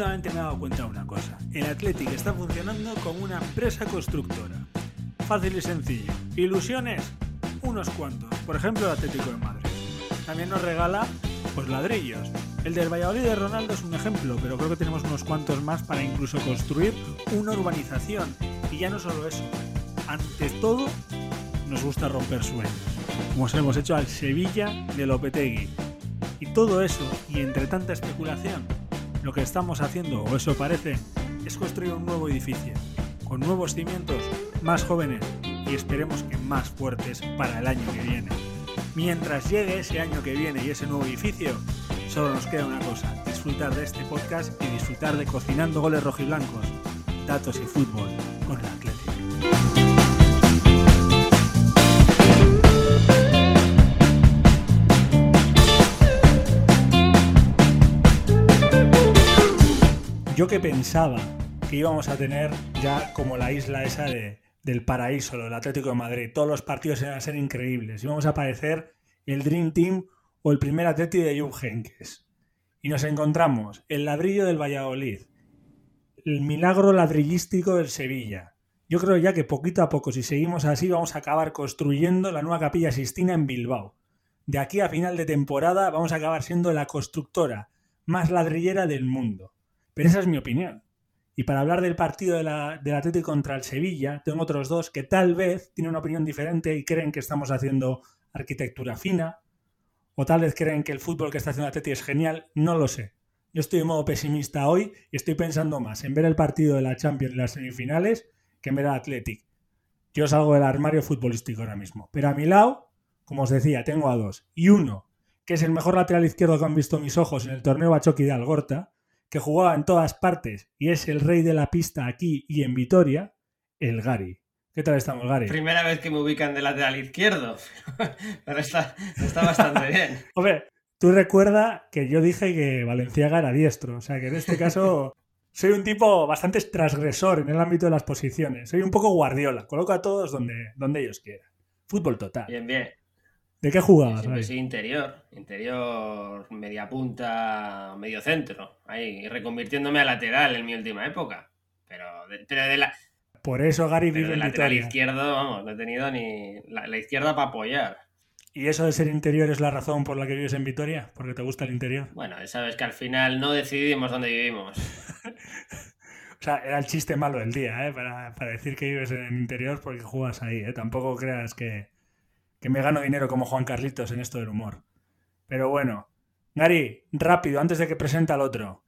últimamente me he dado cuenta de una cosa. El Athletic está funcionando como una empresa constructora. Fácil y sencillo. Ilusiones, unos cuantos. Por ejemplo, el Atlético de Madrid. También nos regala, pues, ladrillos. El del Valladolid de Ronaldo es un ejemplo, pero creo que tenemos unos cuantos más para incluso construir una urbanización. Y ya no solo eso. Ante todo, nos gusta romper sueños. Como se hemos hecho al Sevilla de Lopetegui. Y todo eso, y entre tanta especulación, lo que estamos haciendo, o eso parece, es construir un nuevo edificio, con nuevos cimientos, más jóvenes y esperemos que más fuertes para el año que viene. Mientras llegue ese año que viene y ese nuevo edificio, solo nos queda una cosa, disfrutar de este podcast y disfrutar de cocinando goles rojiblancos, datos y fútbol con el Yo que pensaba que íbamos a tener ya como la isla esa de, del paraíso, lo del Atlético de Madrid. Todos los partidos iban a ser increíbles. Íbamos a parecer el Dream Team o el primer Atlético de Jupp Heynckes. Y nos encontramos el ladrillo del Valladolid, el milagro ladrillístico del Sevilla. Yo creo ya que poquito a poco, si seguimos así, vamos a acabar construyendo la nueva Capilla Sistina en Bilbao. De aquí a final de temporada vamos a acabar siendo la constructora más ladrillera del mundo. Pero esa es mi opinión. Y para hablar del partido de la, del Atlético contra el Sevilla, tengo otros dos que tal vez tienen una opinión diferente y creen que estamos haciendo arquitectura fina, o tal vez creen que el fútbol que está haciendo el Atlético es genial, no lo sé. Yo estoy en modo pesimista hoy y estoy pensando más en ver el partido de la Champions y las semifinales que en ver al Athletic. Yo salgo del armario futbolístico ahora mismo. Pero a mi lado, como os decía, tengo a dos. Y uno, que es el mejor lateral izquierdo que han visto mis ojos en el torneo Bachoqui de Algorta, que jugaba en todas partes y es el rey de la pista aquí y en Vitoria, el Gary. ¿Qué tal estamos, Gary? Primera vez que me ubican de lateral izquierdo, pero está, está bastante bien. Hombre, tú recuerda que yo dije que Valenciaga era diestro, o sea que en este caso soy un tipo bastante transgresor en el ámbito de las posiciones. Soy un poco guardiola, coloco a todos donde, donde ellos quieran. Fútbol total. Bien, bien. ¿De qué jugabas? Siempre sí, interior, interior, media punta, medio centro, ahí, reconvirtiéndome a lateral en mi última época. Pero de, pero de la, Por eso Gary vive en lateral Vitoria. izquierdo, vamos, no he tenido ni la, la izquierda para apoyar. ¿Y eso de ser interior es la razón por la que vives en Vitoria? ¿Porque te gusta el interior? Bueno, sabes que al final no decidimos dónde vivimos. O sea, era el chiste malo del día, ¿eh? Para, para decir que vives en el interior porque juegas ahí, ¿eh? Tampoco creas que, que me gano dinero como Juan Carlitos en esto del humor. Pero bueno, Gary, rápido, antes de que presente al otro.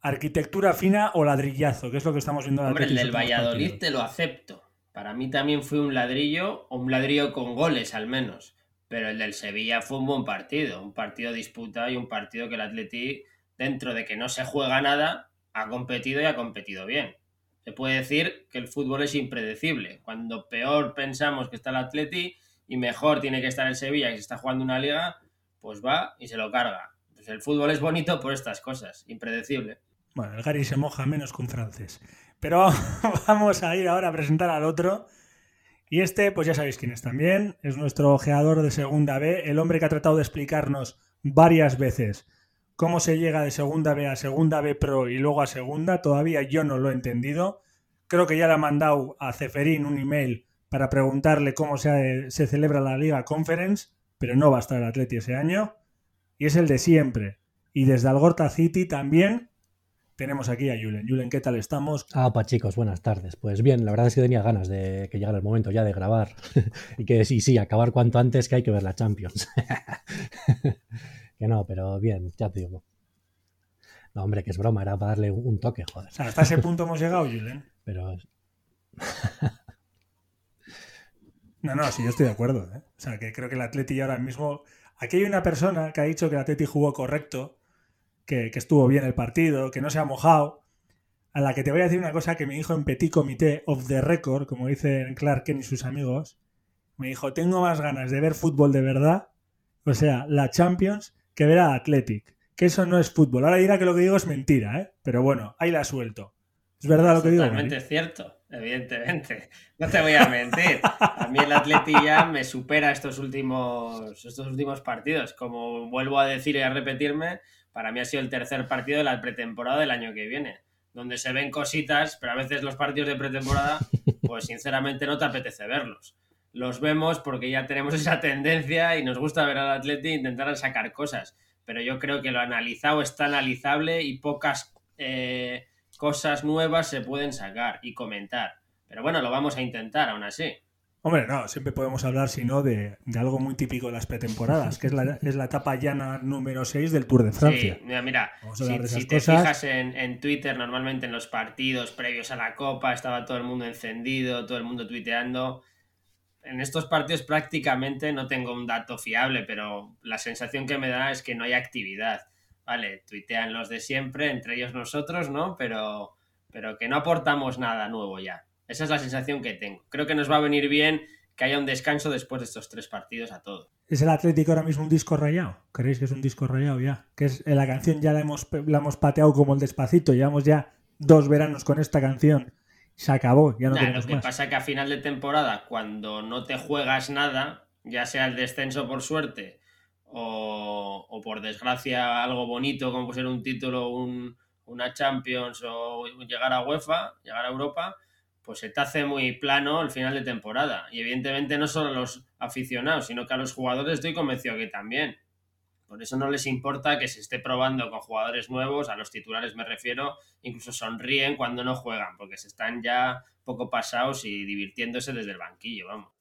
¿Arquitectura fina o ladrillazo? Que es lo que estamos viendo en Hombre, el del Valladolid partidos. te lo acepto. Para mí también fue un ladrillo, o un ladrillo con goles al menos. Pero el del Sevilla fue un buen partido, un partido disputado y un partido que el Atleti, dentro de que no se juega nada, ha competido y ha competido bien. Se puede decir que el fútbol es impredecible. Cuando peor pensamos que está el Atleti y mejor tiene que estar el Sevilla, que se está jugando una liga, pues va y se lo carga. Pues el fútbol es bonito por estas cosas, impredecible. Bueno, el Gary se moja menos un francés. Pero vamos a ir ahora a presentar al otro. Y este, pues ya sabéis quién es también. Es nuestro ojeador de Segunda B, el hombre que ha tratado de explicarnos varias veces cómo se llega de Segunda B a Segunda B Pro y luego a Segunda. Todavía yo no lo he entendido. Creo que ya le ha mandado a Ceferín un email para preguntarle cómo se, se celebra la Liga Conference, pero no va a estar el Atleti ese año. Y es el de siempre. Y desde Algorta City también tenemos aquí a Julen. Julen, ¿qué tal estamos? Ah, pa chicos, buenas tardes. Pues bien, la verdad es que tenía ganas de que llegara el momento ya de grabar y que sí, sí, acabar cuanto antes que hay que ver la Champions. que no, pero bien, ya te digo. No, hombre, que es broma, era para darle un toque, joder. O sea, hasta ese punto hemos llegado, Julen. Pero No, no, sí, yo estoy de acuerdo. ¿eh? O sea, que creo que el Atleti ahora mismo... Aquí hay una persona que ha dicho que el Atleti jugó correcto, que, que estuvo bien el partido, que no se ha mojado, a la que te voy a decir una cosa que me dijo en Petit Comité of the Record, como dicen Clark Kent y sus amigos. Me dijo, tengo más ganas de ver fútbol de verdad, o sea, la Champions, que ver a Athletic. Que eso no es fútbol. Ahora dirá que lo que digo es mentira, ¿eh? Pero bueno, ahí la suelto. ¿Es verdad lo que digo? Totalmente Gary? cierto. Evidentemente. No te voy a mentir. A mí el Atleti ya me supera estos últimos, estos últimos partidos. Como vuelvo a decir y a repetirme, para mí ha sido el tercer partido de la pretemporada del año que viene. Donde se ven cositas, pero a veces los partidos de pretemporada, pues sinceramente no te apetece verlos. Los vemos porque ya tenemos esa tendencia y nos gusta ver al Atleti intentar sacar cosas. Pero yo creo que lo analizado está analizable y pocas eh, cosas nuevas se pueden sacar y comentar. Pero bueno, lo vamos a intentar aún así. Hombre, no, siempre podemos hablar, si no, de, algo muy típico de las pretemporadas, que es la, es la etapa llana número 6 del Tour de Francia. Sí, mira, si, te fijas en, en, Twitter, normalmente en los partidos previos a la Copa, estaba todo el mundo encendido, todo el mundo tuiteando. En estos partidos prácticamente no tengo un dato fiable, pero la sensación que me da es que no hay actividad vale, tuitean los de siempre, entre ellos nosotros, ¿no? Pero, pero que no aportamos nada nuevo ya. Esa es la sensación que tengo. Creo que nos va a venir bien que haya un descanso después de estos tres partidos a todos. ¿Es el Atlético ahora mismo un disco rayado? ¿Creéis que es un disco rayado ya? Que es la canción ya la hemos, la hemos pateado como el despacito, llevamos ya dos veranos con esta canción. Se acabó, ya no nah, Lo que pasa es que a final de temporada, cuando no te juegas nada, ya sea el descenso por suerte o, por desgracia algo bonito como ser un título, un, una Champions o llegar a UEFA, llegar a Europa, pues se te hace muy plano el final de temporada. Y evidentemente no solo a los aficionados, sino que a los jugadores estoy convencido que también. Por eso no les importa que se esté probando con jugadores nuevos, a los titulares me refiero, incluso sonríen cuando no juegan, porque se están ya poco pasados y divirtiéndose desde el banquillo, vamos.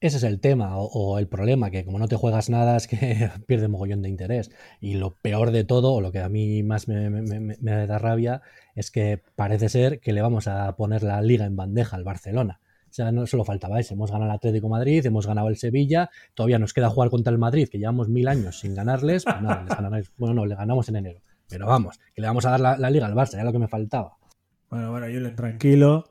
Ese es el tema o, el problema, que como no te juegas nada es que pierde mogollón de interés. Y lo peor de todo, o lo que a mí más me, da rabia, es que parece ser que le vamos a poner la liga en bandeja al Barcelona. O sea, no solo faltaba eso. Hemos ganado el Atlético Madrid, hemos ganado el Sevilla, todavía nos queda jugar contra el Madrid, que llevamos mil años sin ganarles. Pues nada, les bueno, no, le ganamos en enero. Pero vamos, que le vamos a dar la, la liga al Barça, ya lo que me faltaba. Bueno, bueno, Julen, tranquilo,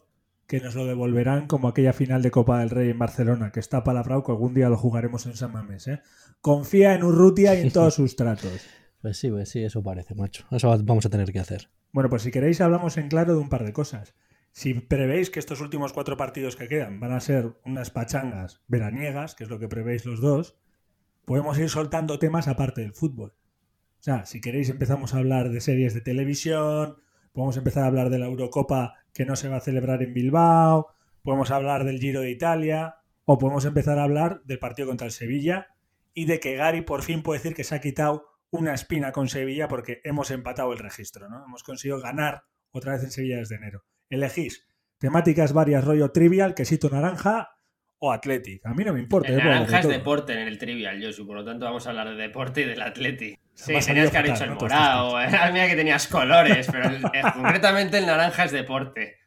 que nos lo devolverán como aquella final de Copa del Rey en Barcelona, que está palabrado que algún día lo jugaremos en San Mamés. ¿eh? Confía en Urrutia y en todos sus tratos. Pues sí, pues sí, eso parece, macho. Eso vamos a tener que hacer. Bueno, pues si queréis hablamos en claro de un par de cosas. Si prevéis que estos últimos cuatro partidos que quedan van a ser unas pachangas veraniegas, que es lo que prevéis los dos, podemos ir soltando temas aparte del fútbol. O sea, si queréis empezamos a hablar de series de televisión, podemos empezar a hablar de la Eurocopa que no se va a celebrar en Bilbao, podemos hablar del Giro de Italia o podemos empezar a hablar del partido contra el Sevilla y de que Gary por fin puede decir que se ha quitado una espina con Sevilla porque hemos empatado el registro, ¿no? Hemos conseguido ganar otra vez en Sevilla desde enero. Elegís temáticas varias, rollo trivial, quesito naranja o Athletic. A mí no me importa. El naranja es deporte en el trivial, Josu, por lo tanto vamos a hablar de deporte y del Athletic. Sí, tenías que haber dicho el morado, eh. mira que tenías colores, pero eh, concretamente el naranja es deporte.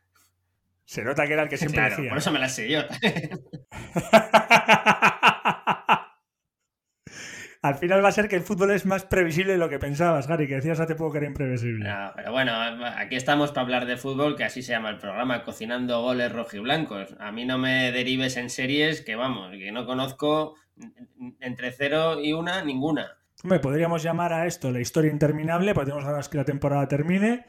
Se nota que era el que siempre decía. Por eso me la sé yo. Al final va a ser que el fútbol es más previsible de lo que pensabas, Gary, que decías hace poco que era imprevisible. No, pero bueno, aquí estamos para hablar de fútbol, que así se llama el programa, cocinando goles rojiblancos. A mí no me derives en series que, vamos, que no conozco entre cero y una, ninguna. Hombre, podríamos llamar a esto la historia interminable, podríamos hablar que la temporada termine.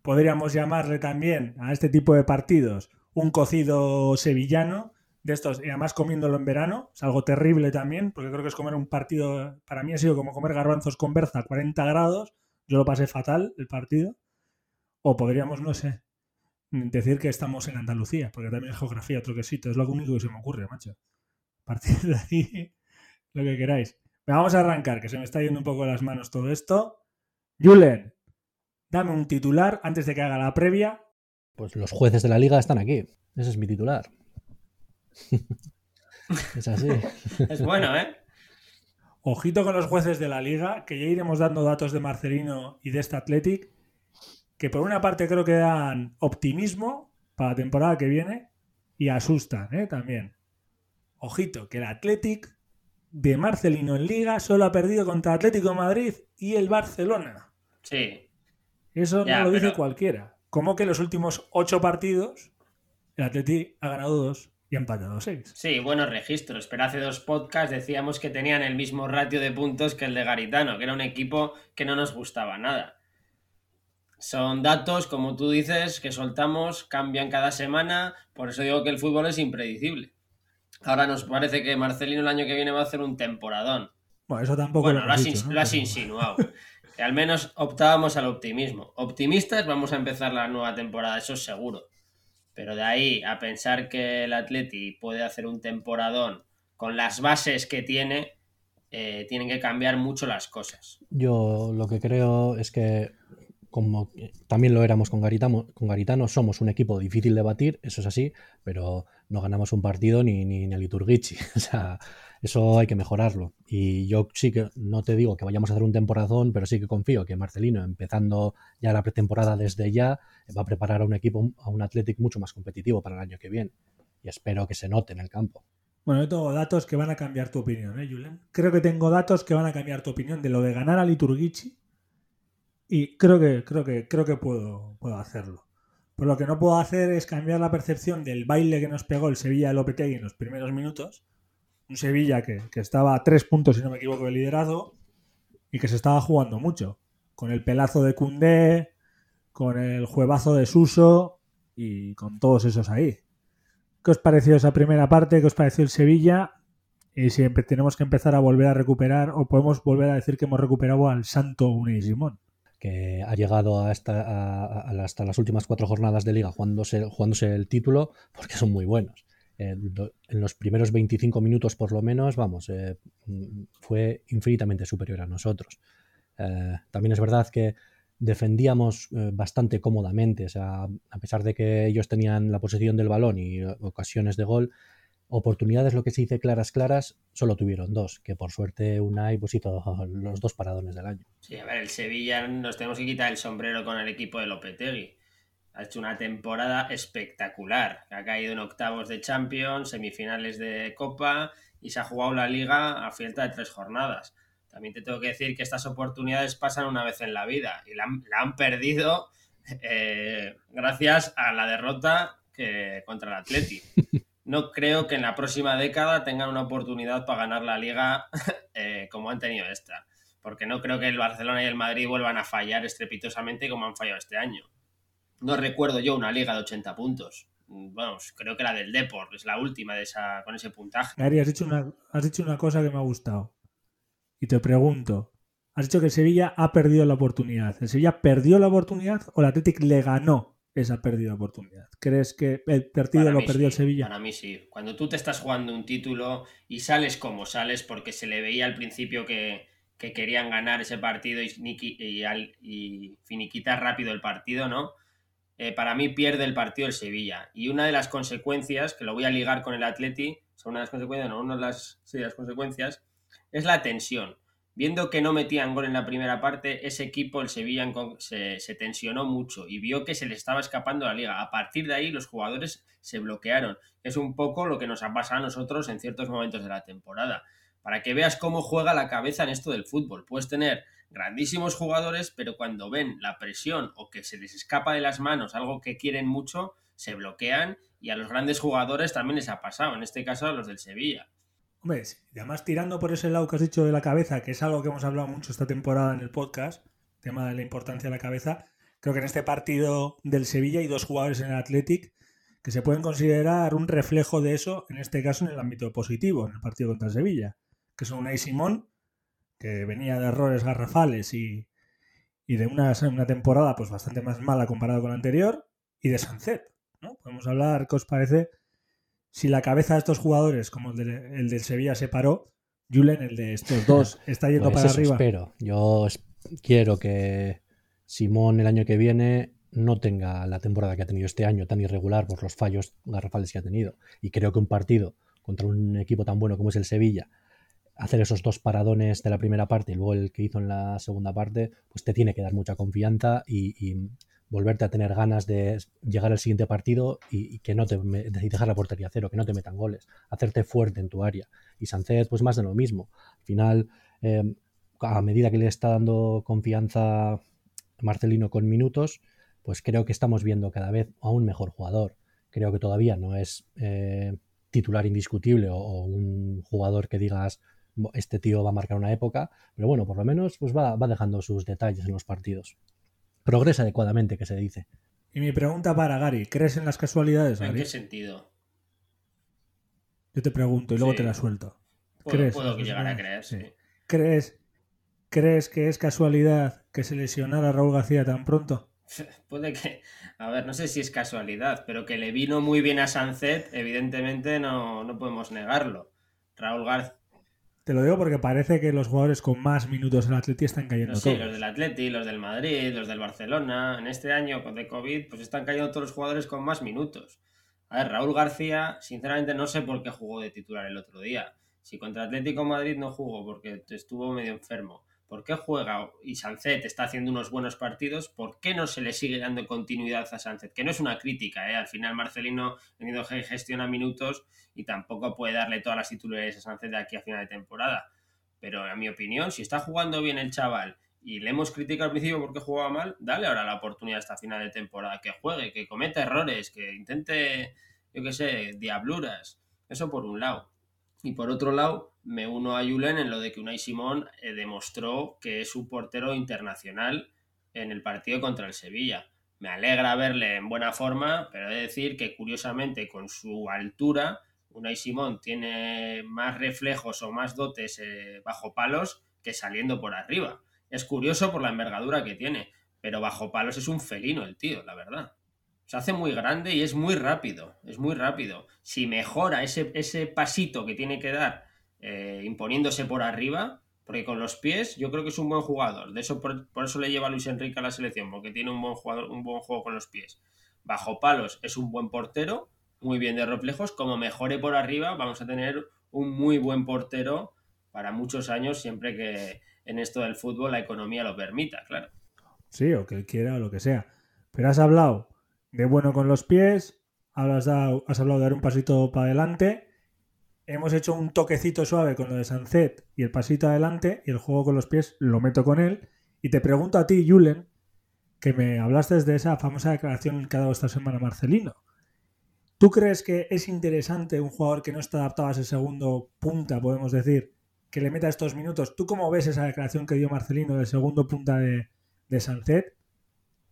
Podríamos llamarle también a este tipo de partidos un cocido sevillano, de estos, y además comiéndolo en verano, es algo terrible también, porque creo que es comer un partido, para mí ha sido como comer garbanzos con berza a 40 grados, yo lo pasé fatal el partido. O podríamos, no sé, decir que estamos en Andalucía, porque también es geografía, otro quesito, es lo único que se me ocurre, macho. A partir de ahí, lo que queráis. Vamos a arrancar, que se me está yendo un poco las manos todo esto. Julen, dame un titular antes de que haga la previa. Pues los jueces de la liga están aquí. Ese es mi titular. es así. es bueno, ¿eh? Ojito con los jueces de la liga, que ya iremos dando datos de Marcelino y de este Athletic, que por una parte creo que dan optimismo para la temporada que viene y asustan ¿eh? también. Ojito, que el Athletic de Marcelino en Liga solo ha perdido contra Atlético de Madrid y el Barcelona. Sí. Eso no lo dice cualquiera. Como que los últimos ocho partidos, el Atlético ha ganado dos y ha empatado seis. Sí, buenos registros. Pero hace dos podcasts decíamos que tenían el mismo ratio de puntos que el de Garitano, que era un equipo que no nos gustaba nada. Son datos, como tú dices, que soltamos, cambian cada semana, por eso digo que el fútbol es impredecible. Ahora nos parece que Marcelino el año que viene va a hacer un temporadón. Bueno, eso tampoco lo, has, lo has insinuado. que al menos optábamos al optimismo. Optimistas, vamos a empezar la nueva temporada, eso es seguro. Pero de ahí a pensar que el Atleti puede hacer un temporadón con las bases que tiene, eh, tienen que cambiar mucho las cosas. Yo lo que creo es que, como también lo éramos con Garitano, con Garitano, somos un equipo difícil de batir, eso es así, pero no ganamos un partido ni, ni, ni a. O sea, eso hay que mejorarlo. Y yo sí que no te digo que vayamos a hacer un temporadón, pero sí que confío que Marcelino, empezando ya la pretemporada desde ya, va a preparar a un equipo, a un Athletic mucho más competitivo para el año que viene. Y espero que se note en el campo. Bueno, yo tengo datos que van a cambiar tu opinión, ¿eh, Julen? Creo que tengo datos que van a cambiar tu opinión de lo de ganar a Liturgici. Y creo que, creo que, creo que puedo, puedo hacerlo. Pero lo que no puedo hacer es cambiar la percepción del baile que nos pegó el Sevilla Lopetegui en los primeros minutos un Sevilla que, estaba a tres puntos, si no me equivoco, de liderazgo y que se estaba jugando mucho. Con el pelazo de Cundé, con el juevazo de Suso y con todos esos ahí. ¿Qué os pareció esa primera parte? ¿Qué os pareció el Sevilla? Y siempre tenemos que empezar a volver a recuperar, o podemos volver a decir que hemos recuperado al Santo Unai Simón. Que ha llegado hasta, hasta las últimas cuatro jornadas de liga jugándose, jugándose el título, porque son muy buenos en los primeros 25 minutos por lo menos, vamos, eh, fue infinitamente superior a nosotros. Eh, también es verdad que defendíamos eh, bastante cómodamente, o sea, a pesar de que ellos tenían la posesión del balón y ocasiones de gol, oportunidades, lo que se dice claras, claras, solo tuvieron dos, que por suerte Unai pues hizo los dos paradones del año. Sí, a ver, el Sevilla nos tenemos que quitar el sombrero con el equipo de Lopetegui ha hecho una temporada espectacular. Ha caído en octavos de Champions, semifinales de Copa y se ha jugado la liga a falta de tres jornadas. También te tengo que decir que estas oportunidades pasan una vez en la vida y la han, perdido eh, gracias a la derrota contra el Atleti. No creo que en la próxima década tengan una oportunidad para ganar la liga eh, como han tenido esta, porque no creo que el Barcelona y el Madrid vuelvan a fallar estrepitosamente como han fallado este año. No recuerdo yo una liga de 80 puntos. Vamos, creo que la del Deport es la última de esa, con ese puntaje. Gary, has dicho, una, has dicho una cosa que me ha gustado. Y te pregunto, has dicho que Sevilla ha perdido la oportunidad. ¿El Sevilla perdió la oportunidad o el Athletic le ganó esa perdida oportunidad? ¿Crees que el partido lo perdió el Sevilla? Para mí sí. Cuando tú te estás jugando un título y sales como sales, porque se le veía al principio que, querían ganar ese partido y, y, y finiquitar rápido el partido, ¿no? Eh, para mí pierde el partido el Sevilla. Y una de las consecuencias, que lo voy a ligar con el Atleti, son una de las consecuencias, no, una de las, sí, las consecuencias, es la tensión. Viendo que no metían gol en la primera parte, ese equipo, el Sevilla, se, se, tensionó mucho y vio que se le estaba escapando la liga. A partir de ahí, los jugadores se bloquearon. Es un poco lo que nos ha pasado a nosotros en ciertos momentos de la temporada. Para que veas cómo juega la cabeza en esto del fútbol. Puedes tener grandísimos jugadores, pero cuando ven la presión o que se les escapa de las manos algo que quieren mucho, se bloquean y a los grandes jugadores también les ha pasado, en este caso a los del Sevilla. Hombre, además tirando por ese lado que has dicho de la cabeza, que es algo que hemos hablado mucho esta temporada en el podcast, tema de la importancia de la cabeza, creo que en este partido del Sevilla hay dos jugadores en el Athletic que se pueden considerar un reflejo de eso, en este caso en el ámbito positivo, en el partido contra el Sevilla, que son Unai Simón que venía de errores garrafales y, de una, una, temporada pues bastante más mala comparado con la anterior, y de Sancet. ¿no? Podemos hablar, ¿qué os parece? Si la cabeza de estos jugadores, como el, del Sevilla, se paró, Julen, el de estos dos, está yendo pues para arriba. Espero. Yo quiero que Simón el año que viene no tenga la temporada que ha tenido este año tan irregular por los fallos garrafales que ha tenido. Y creo que un partido contra un equipo tan bueno como es el Sevilla, hacer esos dos paradones de la primera parte y luego el que hizo en la segunda parte, pues te tiene que dar mucha confianza y, volverte a tener ganas de llegar al siguiente partido y, que no te dejar la portería cero, que no te metan goles, hacerte fuerte en tu área. Y Sánchez, pues más de lo mismo. Al final, em, a medida que le está dando confianza Marcelino con minutos, pues creo que estamos viendo cada vez a un mejor jugador. Creo que todavía no es eh, titular indiscutible o, un jugador que digas este tío va a marcar una época, pero bueno, por lo menos pues va, va dejando sus detalles en los partidos. progresa adecuadamente, que se dice. Y mi pregunta para Gary, ¿crees en las casualidades, ¿En Gary? qué sentido? Yo te pregunto y luego Sí. te la suelto. Puedo, ¿Crees puedo llegar a creer, Sí. sí. ¿Crees, ¿Crees que es casualidad que se lesionara Raúl García tan pronto? Puede que, a ver, no sé si es casualidad, pero que le vino muy bien a Sunset, evidentemente no, no podemos negarlo. Raúl García, Te lo digo porque parece que los jugadores con más minutos en el Atleti están cayendo sí, todos. los del Atleti, los del Madrid, los del Barcelona, en este año de COVID, pues están cayendo todos los jugadores con más minutos. A ver, Raúl García, sinceramente no sé por qué jugó de titular el otro día. Si contra Atlético Madrid no jugó porque estuvo medio enfermo, ¿por qué juega y Sancet está haciendo unos buenos partidos? ¿Por qué no se le sigue dando continuidad a Sancet? Que no es una crítica, ¿eh? Al final Marcelino entiendo que gestiona minutos y tampoco puede darle todas las titulares a Sancet de aquí a final de temporada. Pero en mi opinión, si está jugando bien el chaval y le hemos criticado al principio porque jugaba mal, dale ahora la oportunidad hasta final de temporada, que juegue, que cometa errores, que intente, yo qué sé, diabluras. Eso por un lado. Y por otro lado, me uno a Julen en lo de que Unai Simón eh, demostró que es un portero internacional en el partido contra el Sevilla. Me alegra verle en buena forma, pero he de decir que curiosamente con su altura, Unai Simón tiene más reflejos o más dotes eh, bajo palos que saliendo por arriba. Es curioso por la envergadura que tiene, pero bajo palos es un felino el tío, la verdad. Se hace muy grande y es muy rápido, es muy rápido. Si mejora ese, ese pasito que tiene que dar eh, imponiéndose por arriba, porque con los pies yo creo que es un buen jugador. De eso por, eso le lleva Luis Enrique a la selección, porque tiene un buen jugador, un buen juego con los pies. Bajo palos es un buen portero, muy bien de reflejos. Como mejore por arriba, vamos a tener un muy buen portero para muchos años, siempre que en esto del fútbol la economía lo permita, claro. Sí, o que quiera o lo que sea. Pero has hablado de bueno con los pies, has, has hablado de dar un pasito para adelante, hemos hecho un toquecito suave con lo de Sancet y el pasito adelante y el juego con los pies lo meto con él. Y te pregunto a ti, Julen, que me hablaste de esa famosa declaración que ha dado esta semana Marcelino. ¿Tú crees que es interesante un jugador que no está adaptado a ese segundo punta, podemos decir, que le meta estos minutos? ¿Tú cómo ves esa declaración que dio Marcelino del segundo punta de, de Sancet?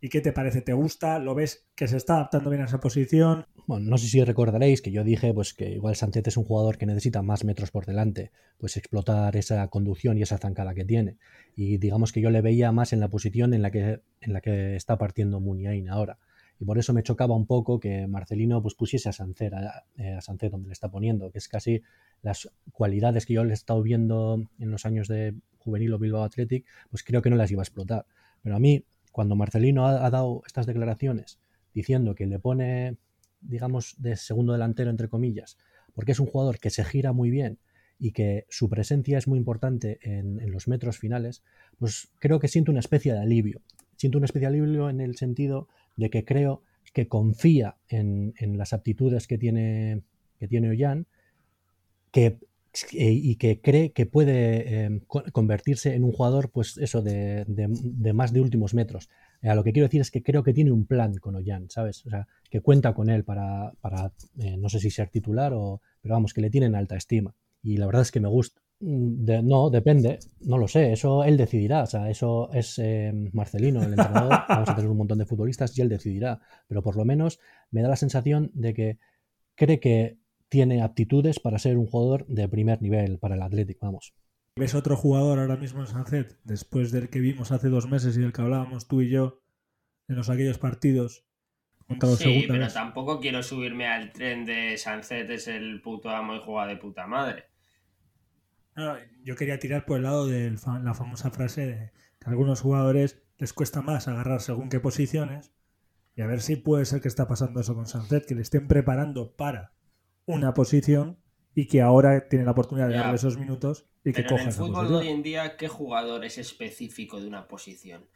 ¿Y qué te parece? ¿Te gusta? ¿Lo ves que se está adaptando bien a esa posición? Bueno, no sé si recordaréis que yo dije pues que igual Sancet es un jugador que necesita más metros por delante, pues explotar esa conducción y esa zancada que tiene. Y digamos que yo le veía más en la posición en la que, en la que está partiendo Muniain ahora. Y por eso me chocaba un poco que Marcelino pues, pusiese a Sancet, a, Sancet donde le está poniendo, que es casi las cualidades que yo le he estado viendo en los años de juvenil o Bilbao Athletic, pues creo que no las iba a explotar. Pero a mí, cuando Marcelino ha, ha dado estas declaraciones diciendo que le pone, digamos, de segundo delantero, entre comillas, porque es un jugador que se gira muy bien y que su presencia es muy importante en, en los metros finales, pues creo que siento una especie de alivio. Siento una especie de alivio en el sentido de que creo que confía en, en las aptitudes que tiene, que tiene Ollán que, y que cree que puede eh, convertirse en un jugador, pues eso, de, de, más de últimos metros. A lo que quiero decir es que creo que tiene un plan con Ollán, ¿sabes? O sea, que cuenta con él para, para eh, no sé si ser titular o, pero vamos, que le tienen alta estima. Y la verdad es que me gusta. De, no, depende, no lo sé, eso él decidirá, o sea, eso es eh, Marcelino, el entrenador, vamos a tener un montón de futbolistas y él decidirá, pero por lo menos me da la sensación de que cree que tiene aptitudes para ser un jugador de primer nivel para el Athletic, vamos. ¿Ves otro jugador ahora mismo en Sancet, después del que vimos hace dos meses y del que hablábamos tú y yo en los aquellos partidos? Sí, pero vez? tampoco quiero subirme al tren de Sancet es el puto amo y juega de puta madre. No, yo quería tirar por el lado de la famosa frase de que a algunos jugadores les cuesta más agarrar según qué posiciones y a ver si puede ser que está pasando eso con Sancet, que le estén preparando para una posición y que ahora tiene la oportunidad de ya, darle esos minutos y que coja en el fútbol de hoy en día, ¿qué jugador es específico de una posición?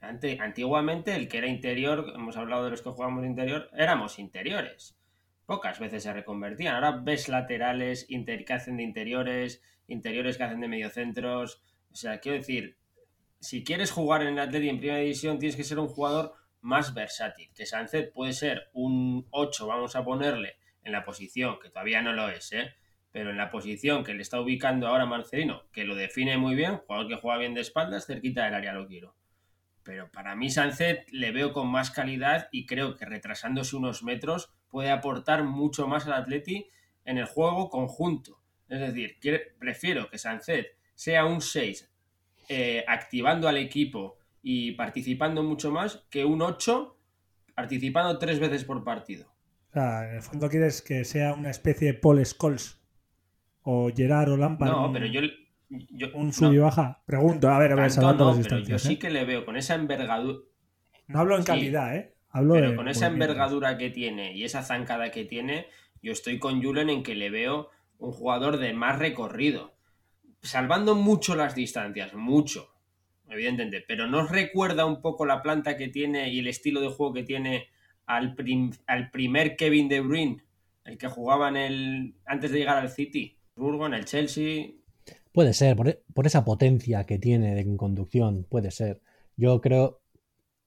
Ante, antiguamente, el que era interior, hemos hablado de los que jugamos de interior, éramos interiores. Pocas veces se reconvertían. Ahora ves laterales inter, que hacen de interiores, interiores que hacen de mediocentros. O sea, quiero decir, si quieres jugar en el Atleti en primera división, tienes que ser un jugador más versátil. Que Sánchez puede ser un 8, vamos a ponerle, en la posición, que todavía no lo es, ¿eh? pero en la posición que le está ubicando ahora Marcelino, que lo define muy bien, jugador que juega bien de espaldas, cerquita del área lo quiero. Pero para mí Sancet le veo con más calidad y creo que retrasándose unos metros puede aportar mucho más al Atleti en el juego conjunto. Es decir, prefiero que Sancet sea un 6 eh, activando al equipo y participando mucho más que un 8 participando tres veces por partido. O sea, en el fondo quieres que sea una especie de Paul Scholes o Gerard o Lampard. No, pero yo, un sub y baja. Pregunto, a ver, a ver, salvando no, Yo sí ¿eh? que le veo con esa envergadura. No hablo en calidad, ¿eh? Hablo pero con esa envergadura que tiene y esa zancada que tiene, yo estoy con Julen en que le veo un jugador de más recorrido. Salvando mucho las distancias, mucho, evidentemente, pero ¿no recuerda un poco la planta que tiene y el estilo de juego que tiene al, primer Kevin De Bruyne, el que jugaba en el antes de llegar al City, Burgo en el Chelsea? Puede ser, por, por, esa potencia que tiene en conducción, puede ser. Yo creo,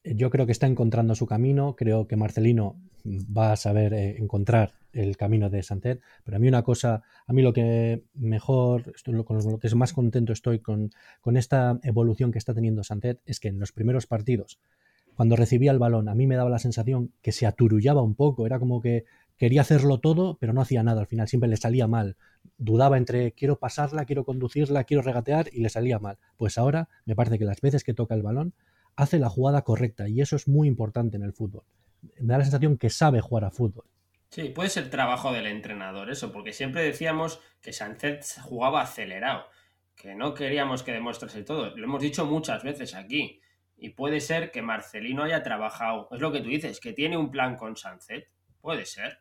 yo creo que está encontrando su camino, creo que Marcelino va a saber eh, encontrar el camino de Santet, pero a mí una cosa, a mí lo que mejor, con lo que más contento estoy con, con esta evolución que está teniendo Santet es que en los primeros partidos, cuando recibía el balón, a mí me daba la sensación que se aturullaba un poco, era como que quería hacerlo todo, pero no hacía nada, al final siempre le salía mal. Dudaba entre quiero pasarla, quiero conducirla, quiero regatear y le salía mal. Pues ahora me parece que las veces que toca el balón hace la jugada correcta y eso es muy importante en el fútbol. Me da la sensación que sabe jugar a fútbol. Sí, puede ser trabajo del entrenador eso, porque siempre decíamos que Sánchez jugaba acelerado, que no queríamos que demostrase todo. Lo hemos dicho muchas veces aquí. Y puede ser que Marcelino haya trabajado, es lo que tú dices, que tiene un plan con Sánchez. Puede ser.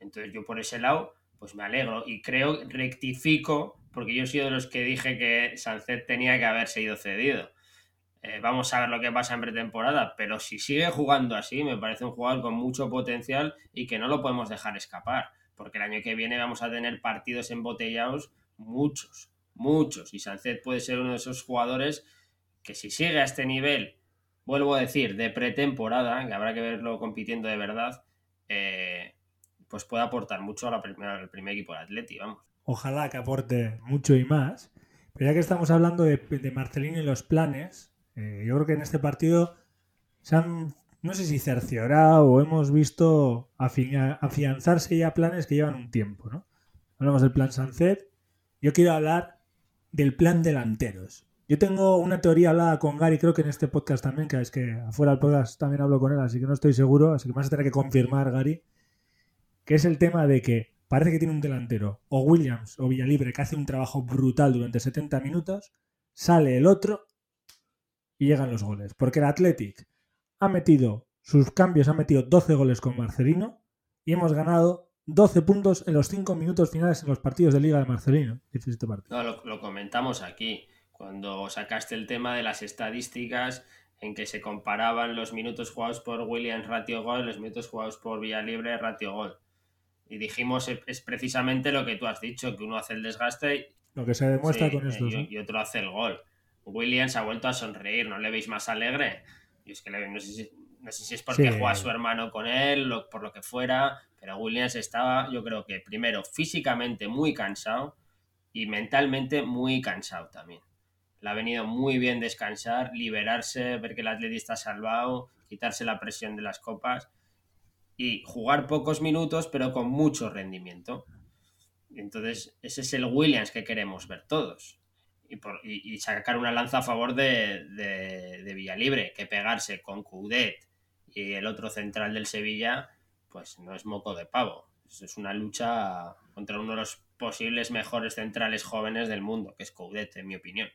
Entonces yo por ese lado, pues me alegro y creo, rectifico, porque yo he sido de los que dije que Sánchez tenía que haberse ido cedido. Eh, vamos a ver lo que pasa en pretemporada, pero si sigue jugando así, me parece un jugador con mucho potencial y que no lo podemos dejar escapar, porque el año que viene vamos a tener partidos embotellados muchos, muchos, y Sánchez puede ser uno de esos jugadores que si sigue a este nivel, vuelvo a decir, de pretemporada, que habrá que verlo compitiendo de verdad, eh, pues puede aportar mucho al primer equipo de Atleti. Ojalá que aporte mucho y más. Pero ya que estamos hablando de, de Marcelino y los planes, eh, yo creo que en este partido se han, no sé si cerciorado o hemos visto afianzarse ya planes que llevan un tiempo, ¿no? Hablamos del plan Sancet. Yo quiero hablar del plan delanteros. Yo tengo una teoría hablada con Gary, creo que en este podcast también, que es que afuera del podcast también hablo con él, así que no estoy seguro, así que vas a tener que confirmar, Gary, que es el tema de que parece que tiene un delantero, o Williams o Villalibre, que hace un trabajo brutal durante 70 minutos, sale el otro y llegan los goles. Porque el Athletic ha metido sus cambios, ha metido 12 goles con Marcelino y hemos ganado 12 puntos en los 5 minutos finales en los partidos de Liga de Marcelino. Este no, lo, comentamos aquí, cuando sacaste el tema de las estadísticas en que se comparaban los minutos jugados por Williams ratio gol y los minutos jugados por Villalibre ratio gol. Y dijimos es precisamente lo que tú has dicho, que uno hace el desgaste lo que se demuestra con esto. y, otro hace el gol. Williams ha vuelto a sonreír, ¿no le veis más alegre? Y es que no, sé si, es porque juega su hermano con él o por lo que fuera, pero Williams estaba, yo creo que primero físicamente muy cansado y mentalmente muy cansado también. Le ha venido muy bien descansar, liberarse, ver que el atleta está salvado, quitarse la presión de las copas y jugar pocos minutos pero con mucho rendimiento. Entonces, ese es el Williams que queremos ver todos y, sacar una lanza a favor de, de, Villalibre, que pegarse con Coudet y el otro central del Sevilla, pues no es moco de pavo. Es una lucha contra uno de los posibles mejores centrales jóvenes del mundo, que es Coudet, en mi opinión.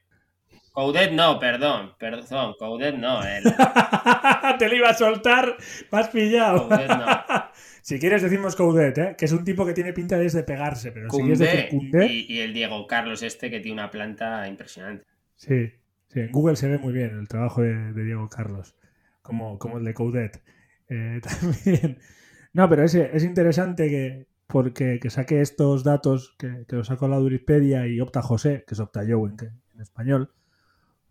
Coudet no, perdón, perdón, Coudet no. Te lo iba a soltar, me has pillado. Coudet no. Si quieres decimos Coudet, ¿eh? que es un tipo que tiene pinta de pegarse, pero si quieres decir Y, el Diego Carlos este que tiene una planta impresionante. Sí, sí, en Google se ve muy bien el trabajo de, Diego Carlos, como, como el de Coudet. Eh, también. No, pero es, es interesante que, porque que saque estos datos que, que los sacó la Duripedia y opta José, que es opta Joe en, español,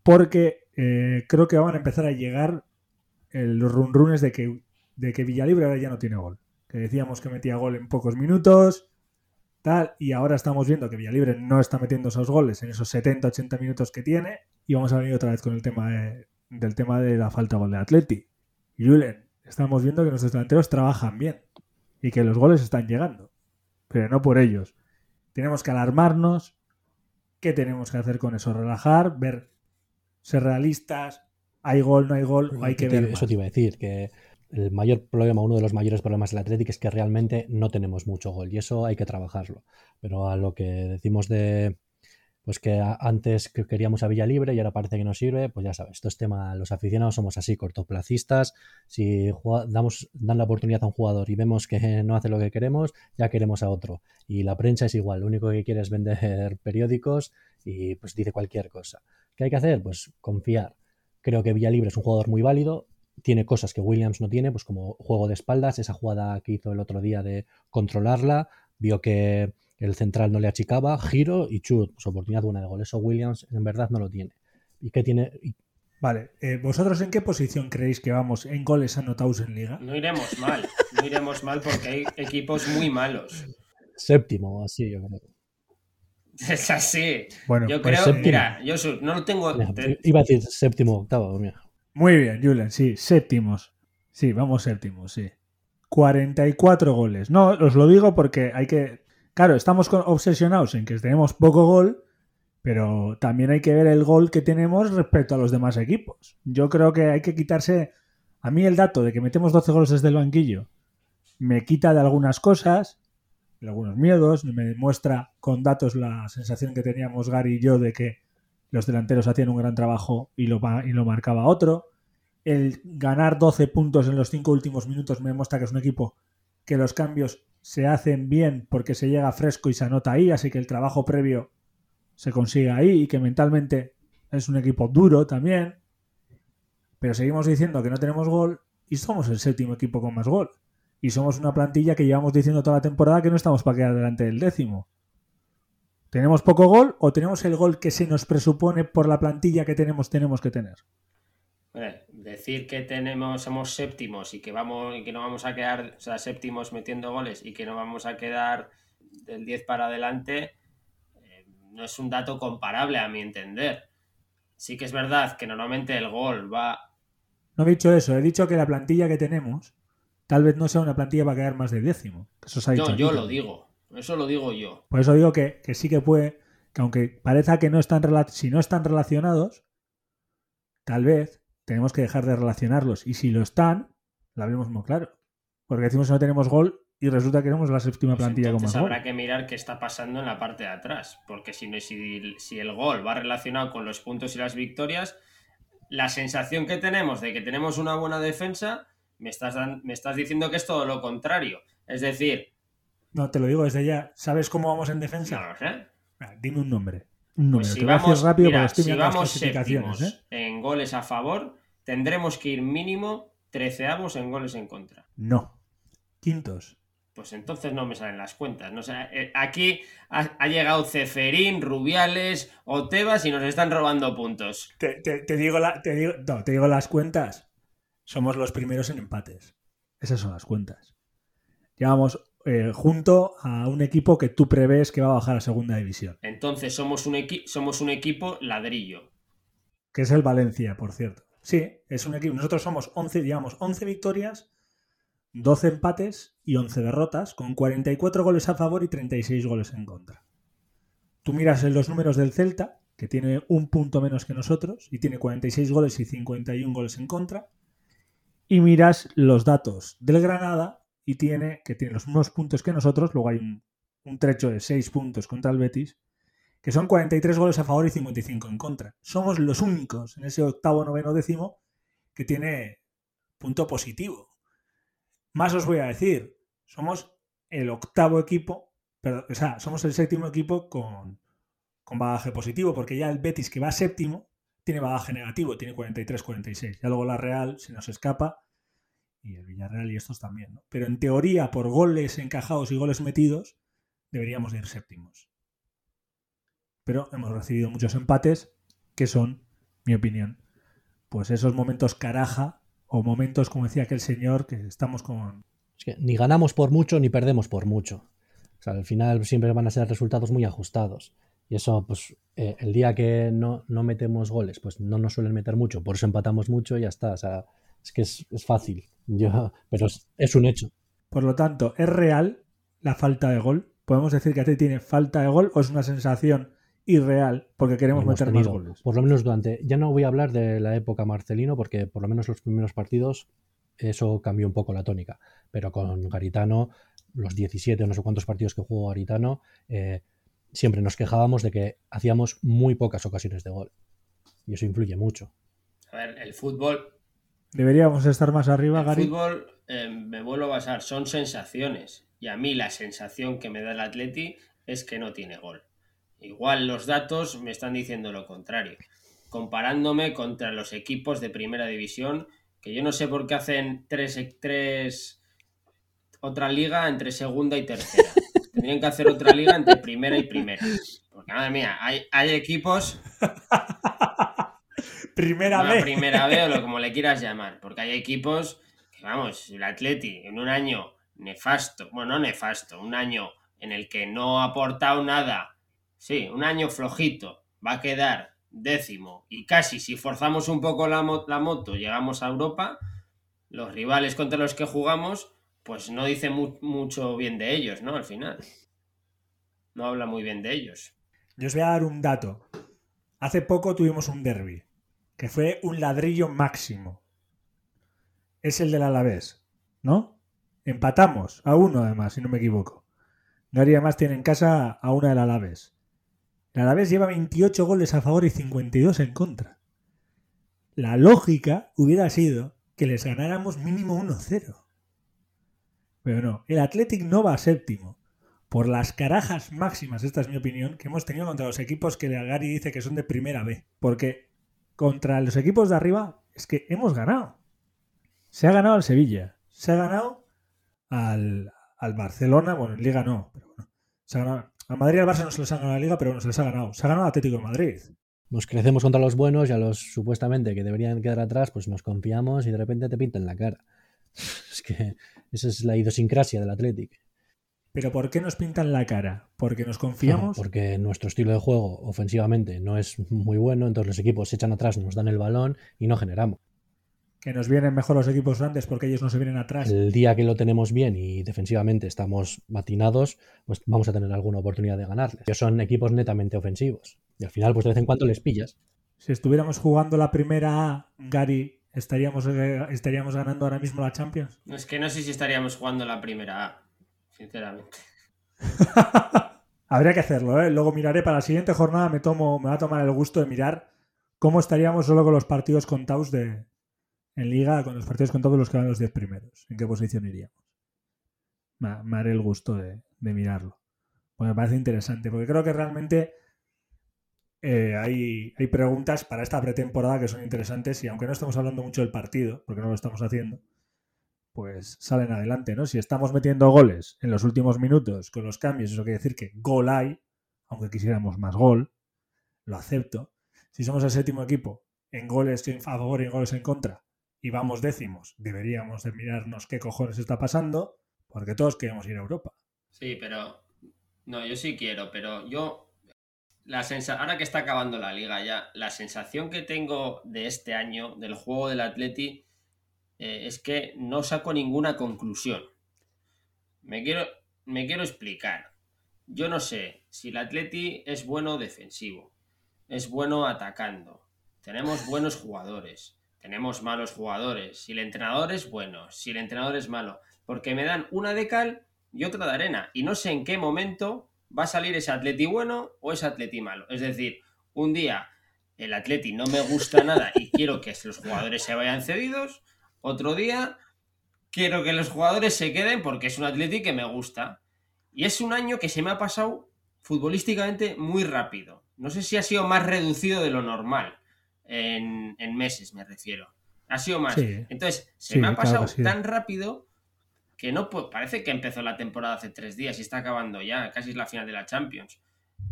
porque eh, creo que van a empezar a llegar los runrunes de que, de que Villalibre ahora ya no tiene gol que decíamos que metía gol en pocos minutos, tal, y ahora estamos viendo que Villalibre no está metiendo esos goles en esos 70-80 minutos que tiene, y vamos a venir otra vez con el tema del tema de la falta de gol de Atleti. Julen, estamos viendo que nuestros delanteros trabajan bien y que los goles están llegando, pero no por ellos. Tenemos que alarmarnos. ¿Qué tenemos que hacer con eso? Relajar, ver, ser realistas. ¿Hay gol, no hay gol? O hay que ver. Eso te iba a decir, que el mayor problema, uno de los mayores problemas del Atlético es que realmente no tenemos mucho gol y eso hay que trabajarlo. Pero a lo que decimos de pues que antes queríamos a Villa Libre y ahora parece que no sirve, pues ya sabes, esto es tema, los aficionados somos así, cortoplacistas, si damos, dan la oportunidad a un jugador y vemos que no hace lo que queremos, ya queremos a otro. Y la prensa es igual, lo único que quiere es vender periódicos y pues dice cualquier cosa. ¿Qué hay que hacer? Pues confiar. Creo que Villa Libre es un jugador muy válido, tiene cosas que Williams no tiene, pues como juego de espaldas, esa jugada que hizo el otro día de controlarla, vio que el central no le achicaba, giro y chut, pues oportunidad buena de gol. Eso Williams en verdad no lo tiene. ¿Y qué tiene? Vale, eh, ¿vosotros en qué posición creéis que vamos en goles anotados en liga? No iremos mal, no iremos mal porque hay equipos muy malos. Séptimo, así yo creo. Es así. Bueno, yo pues creo, mira, yo no lo tengo. Iba a decir séptimo, octavo, mira. Muy bien, Julian, sí, séptimos. Sí, vamos séptimos, sí. 44 goles. No, os lo digo porque hay que. Claro, estamos obsesionados en que tenemos poco gol, pero también hay que ver el gol que tenemos respecto a los demás equipos. Yo creo que hay que quitarse. A mí el dato de que metemos 12 goles desde el banquillo me quita de algunas cosas, de algunos miedos, me demuestra con datos la sensación que teníamos Gary y yo de que los delanteros hacían un gran trabajo y lo, y lo marcaba otro. El ganar 12 puntos en los 5 últimos minutos me demuestra que es un equipo que los cambios se hacen bien porque se llega fresco y se anota ahí, así que el trabajo previo se consigue ahí y que mentalmente es un equipo duro también. Pero seguimos diciendo que no tenemos gol y somos el séptimo equipo con más gol. Y somos una plantilla que llevamos diciendo toda la temporada que no estamos para quedar delante del décimo. ¿Tenemos poco gol o tenemos el gol que se nos presupone por la plantilla que tenemos, tenemos que tener? Decir que tenemos, somos séptimos y que vamos y que no vamos a quedar, o sea, séptimos metiendo goles y que no vamos a quedar del 10 para adelante, eh, no es un dato comparable a mi entender. Sí que es verdad que normalmente el gol va. No he dicho eso, he dicho que la plantilla que tenemos tal vez no sea una plantilla para quedar más de décimo. Eso se ha dicho no, yo lo digo. Eso lo digo yo. Por eso digo que, sí que puede, que aunque parezca que no están, si no están relacionados, tal vez tenemos que dejar de relacionarlos. Y si lo están, lo vemos muy claro. Porque decimos que no tenemos gol y resulta que tenemos la séptima pues plantilla como habrá que mirar qué está pasando en la parte de atrás. Porque si, si, si el gol va relacionado con los puntos y las victorias, la sensación que tenemos de que tenemos una buena defensa, me estás, me estás diciendo que es todo lo contrario. Es decir, no, te lo digo desde ya. ¿Sabes cómo vamos en defensa? No lo sé. dime un nombre. Un número. Pues si vamos, rápido si vamos ¿eh? en goles a favor, tendremos que ir mínimo treceavos en goles en contra. No. Quintos. Pues entonces no me salen las cuentas. No, eh, aquí ha, llegado Ceferín, Rubiales, Otebas y nos están robando puntos. Te, digo te, digo, no, te digo las cuentas. Somos los primeros en empates. Esas son las cuentas. Llevamos eh, junto a un equipo que tú prevés que va a bajar a segunda división. Entonces somos un, somos un equipo ladrillo. Que es el Valencia, por cierto. Sí, es un equipo. Nosotros somos 11, digamos, 11 victorias, 12 empates y 11 derrotas, con 44 goles a favor y 36 goles en contra. Tú miras en los números del Celta, que tiene un punto menos que nosotros, y tiene 46 goles y 51 goles en contra, y miras los datos del Granada, y tiene, que tiene los mismos puntos que nosotros, luego hay un, trecho de 6 puntos contra el Betis, que son 43 goles a favor y 55 en contra. Somos los únicos en ese octavo, noveno, décimo que tiene punto positivo. Más os voy a decir, somos el octavo equipo, pero, o sea, somos el séptimo equipo con, con bagaje positivo, porque ya el Betis que va séptimo tiene bagaje negativo, tiene 43-46. Ya luego la Real se nos escapa y el Villarreal y estos también, ¿no? Pero en teoría, por goles encajados y goles metidos, deberíamos ir séptimos. Pero hemos recibido muchos empates que son, mi opinión, pues esos momentos caraja o momentos, como decía aquel señor, que estamos con... Es que ni ganamos por mucho ni perdemos por mucho. O sea, al final siempre van a ser resultados muy ajustados. Y eso, pues, eh, el día que no, no, metemos goles, pues no nos suelen meter mucho, por eso empatamos mucho y ya está. O sea, es que es, es fácil, Yo, pero es, es, un hecho. Por lo tanto, ¿es real la falta de gol? ¿Podemos decir que a ti tiene falta de gol o es una sensación irreal porque queremos meter tenido, más goles? Por lo menos durante. Ya no voy a hablar de la época Marcelino porque por lo menos los primeros partidos eso cambió un poco la tónica. Pero con Garitano, los 17 o no sé cuántos partidos que jugó Garitano, eh, siempre nos quejábamos de que hacíamos muy pocas ocasiones de gol. Y eso influye mucho. A ver, el fútbol. Deberíamos estar más arriba, El fútbol, eh, me vuelvo a basar, son sensaciones. Y a mí la sensación que me da el Atleti es que no tiene gol. Igual los datos me están diciendo lo contrario. Comparándome contra los equipos de primera división, que yo no sé por qué hacen tres, tres otra liga entre segunda y tercera. Tendrían que hacer otra liga entre primera y primera. Porque, madre mía, hay, hay equipos. primera vez. Primera B o lo como le quieras llamar. Porque hay equipos que, vamos, el Atleti en un año nefasto, bueno, no nefasto, un año en el que no ha aportado nada, sí, un año flojito, va a quedar décimo y casi si forzamos un poco la, la moto llegamos a Europa, los rivales contra los que jugamos pues no dice mucho bien de ellos, ¿no? Al final. No habla muy bien de ellos. Yo os voy a dar un dato. Hace poco tuvimos un derby, que fue un ladrillo máximo. Es el del Alavés, ¿no? Empatamos a uno, además, si no me equivoco. Gary además tiene en casa a una del Alavés. El Alavés lleva 28 goles a favor y 52 en contra. La lógica hubiera sido que les ganáramos mínimo 1-0. Pero no, el Athletic no va a séptimo. Por las carajas máximas, esta es mi opinión, que hemos tenido contra los equipos que Gary dice que son de primera B. Porque contra los equipos de arriba es que hemos ganado. Se ha ganado al Sevilla, se ha ganado al, al Barcelona, bueno, en Liga no, pero bueno. Se ha ganado, al Madrid y al Barça no se les ha ganado la Liga, pero bueno, se les ha ganado. Se ha ganado al Atlético de Madrid. Nos crecemos contra los buenos y a los supuestamente que deberían quedar atrás, pues nos confiamos y de repente te pintan la cara. Es que esa es la idiosincrasia del Athletic. ¿Pero por qué nos pintan la cara? ¿Porque nos confiamos? porque nuestro estilo de juego ofensivamente no es muy bueno, entonces los equipos se echan atrás, nos dan el balón y no generamos. Que nos vienen mejor los equipos grandes porque ellos no se vienen atrás. El día que lo tenemos bien y defensivamente estamos matinados, pues vamos a tener alguna oportunidad de ganarles. Ellos son equipos netamente ofensivos. Y al final, pues de vez en cuando les pillas. Si estuviéramos jugando la primera A, Gary, ¿Estaríamos, eh, ¿Estaríamos ganando ahora mismo la Champions? Es que no sé si estaríamos jugando la primera A, sinceramente. Habría que hacerlo, ¿eh? Luego miraré para la siguiente jornada, me, tomo, me va a tomar el gusto de mirar cómo estaríamos solo con los partidos contados de, en liga, con los partidos contados los que van los 10 primeros. ¿En qué posición iríamos? Me, haré el gusto de, de mirarlo. Pues me parece interesante, porque creo que realmente eh, hay, hay, preguntas para esta pretemporada que son interesantes y aunque no estamos hablando mucho del partido, porque no lo estamos haciendo, pues salen adelante, ¿no? Si estamos metiendo goles en los últimos minutos con los cambios, eso quiere decir que gol hay, aunque quisiéramos más gol, lo acepto. Si somos el séptimo equipo en goles en favor y en goles en contra y vamos décimos, deberíamos de mirarnos qué cojones está pasando, porque todos queremos ir a Europa. Sí, pero no, yo sí quiero, pero yo la ahora que está acabando la liga ya, la sensación que tengo de este año, del juego del Atleti, eh, es que no saco ninguna conclusión. Me quiero, me quiero explicar. Yo no sé si el Atleti es bueno defensivo, es bueno atacando, tenemos buenos jugadores, tenemos malos jugadores, si el entrenador es bueno, si el entrenador es malo, porque me dan una de cal y otra de arena, y no sé en qué momento va a salir ese atleti bueno o ese atleti malo. Es decir, un día el atleti no me gusta nada y quiero que los jugadores se vayan cedidos, otro día quiero que los jugadores se queden porque es un atleti que me gusta. Y es un año que se me ha pasado futbolísticamente muy rápido. No sé si ha sido más reducido de lo normal. En, meses me refiero. Ha sido más. Entonces, se me ha pasado tan rápido que no parece que empezó la temporada hace tres días y está acabando ya, casi es la final de la Champions.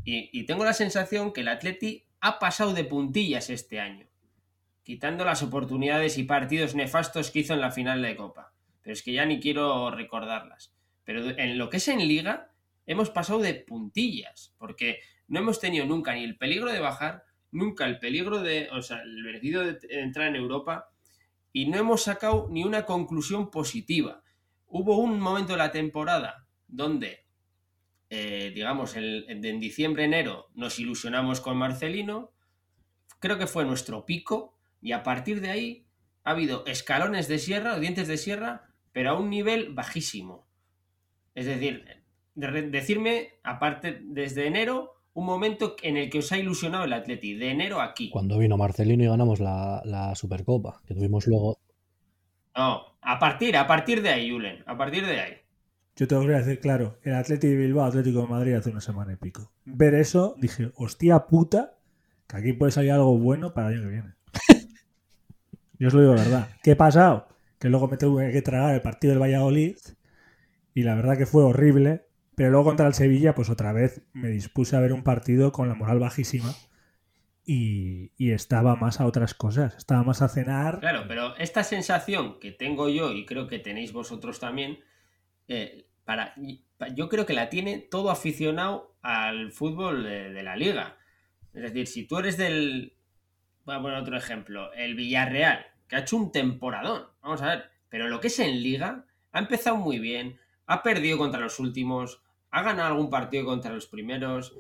Y, tengo la sensación que el Atleti ha pasado de puntillas este año, quitando las oportunidades y partidos nefastos que hizo en la final de Copa. Pero es que ya ni quiero recordarlas. Pero en lo que es en liga, hemos pasado de puntillas, porque no hemos tenido nunca ni el peligro de bajar, nunca el peligro de, o sea, el beneficio de entrar en Europa y no hemos sacado ni una conclusión positiva. Hubo un momento de la temporada donde, eh, digamos, en diciembre, enero, nos ilusionamos con Marcelino, creo que fue nuestro pico, y a partir de ahí ha habido escalones de sierra, dientes de sierra, pero a un nivel bajísimo. Es decir, decirme, aparte, desde enero, un momento en el que os ha ilusionado el Atleti, de enero aquí. Cuando vino Marcelino y ganamos la, Supercopa, que tuvimos luego. No, a partir, a partir de ahí, Julen, a partir de ahí. Yo tengo que decir, claro, el Atleti de Bilbao, Atlético de Madrid hace una semana y pico. Ver eso, dije, hostia puta, que aquí puede salir algo bueno para el año que viene. Yo os lo digo de verdad. ¿Qué ha pasado? Que luego me tuve que tragar el partido del Valladolid y la verdad que fue horrible pero luego contra el Sevilla, pues otra vez me dispuse a ver un partido con la moral bajísima y, estaba más a otras cosas, estaba más a cenar. Claro, pero esta sensación que tengo yo y creo que tenéis vosotros también, eh, para, yo creo que la tiene todo aficionado al fútbol de, la liga. Es decir, si tú eres del, voy a poner otro ejemplo, el Villarreal, que ha hecho un temporadón, vamos a ver, pero lo que es en liga, ha empezado muy bien, ha perdido contra los últimos, ha ganado algún partido contra los primeros,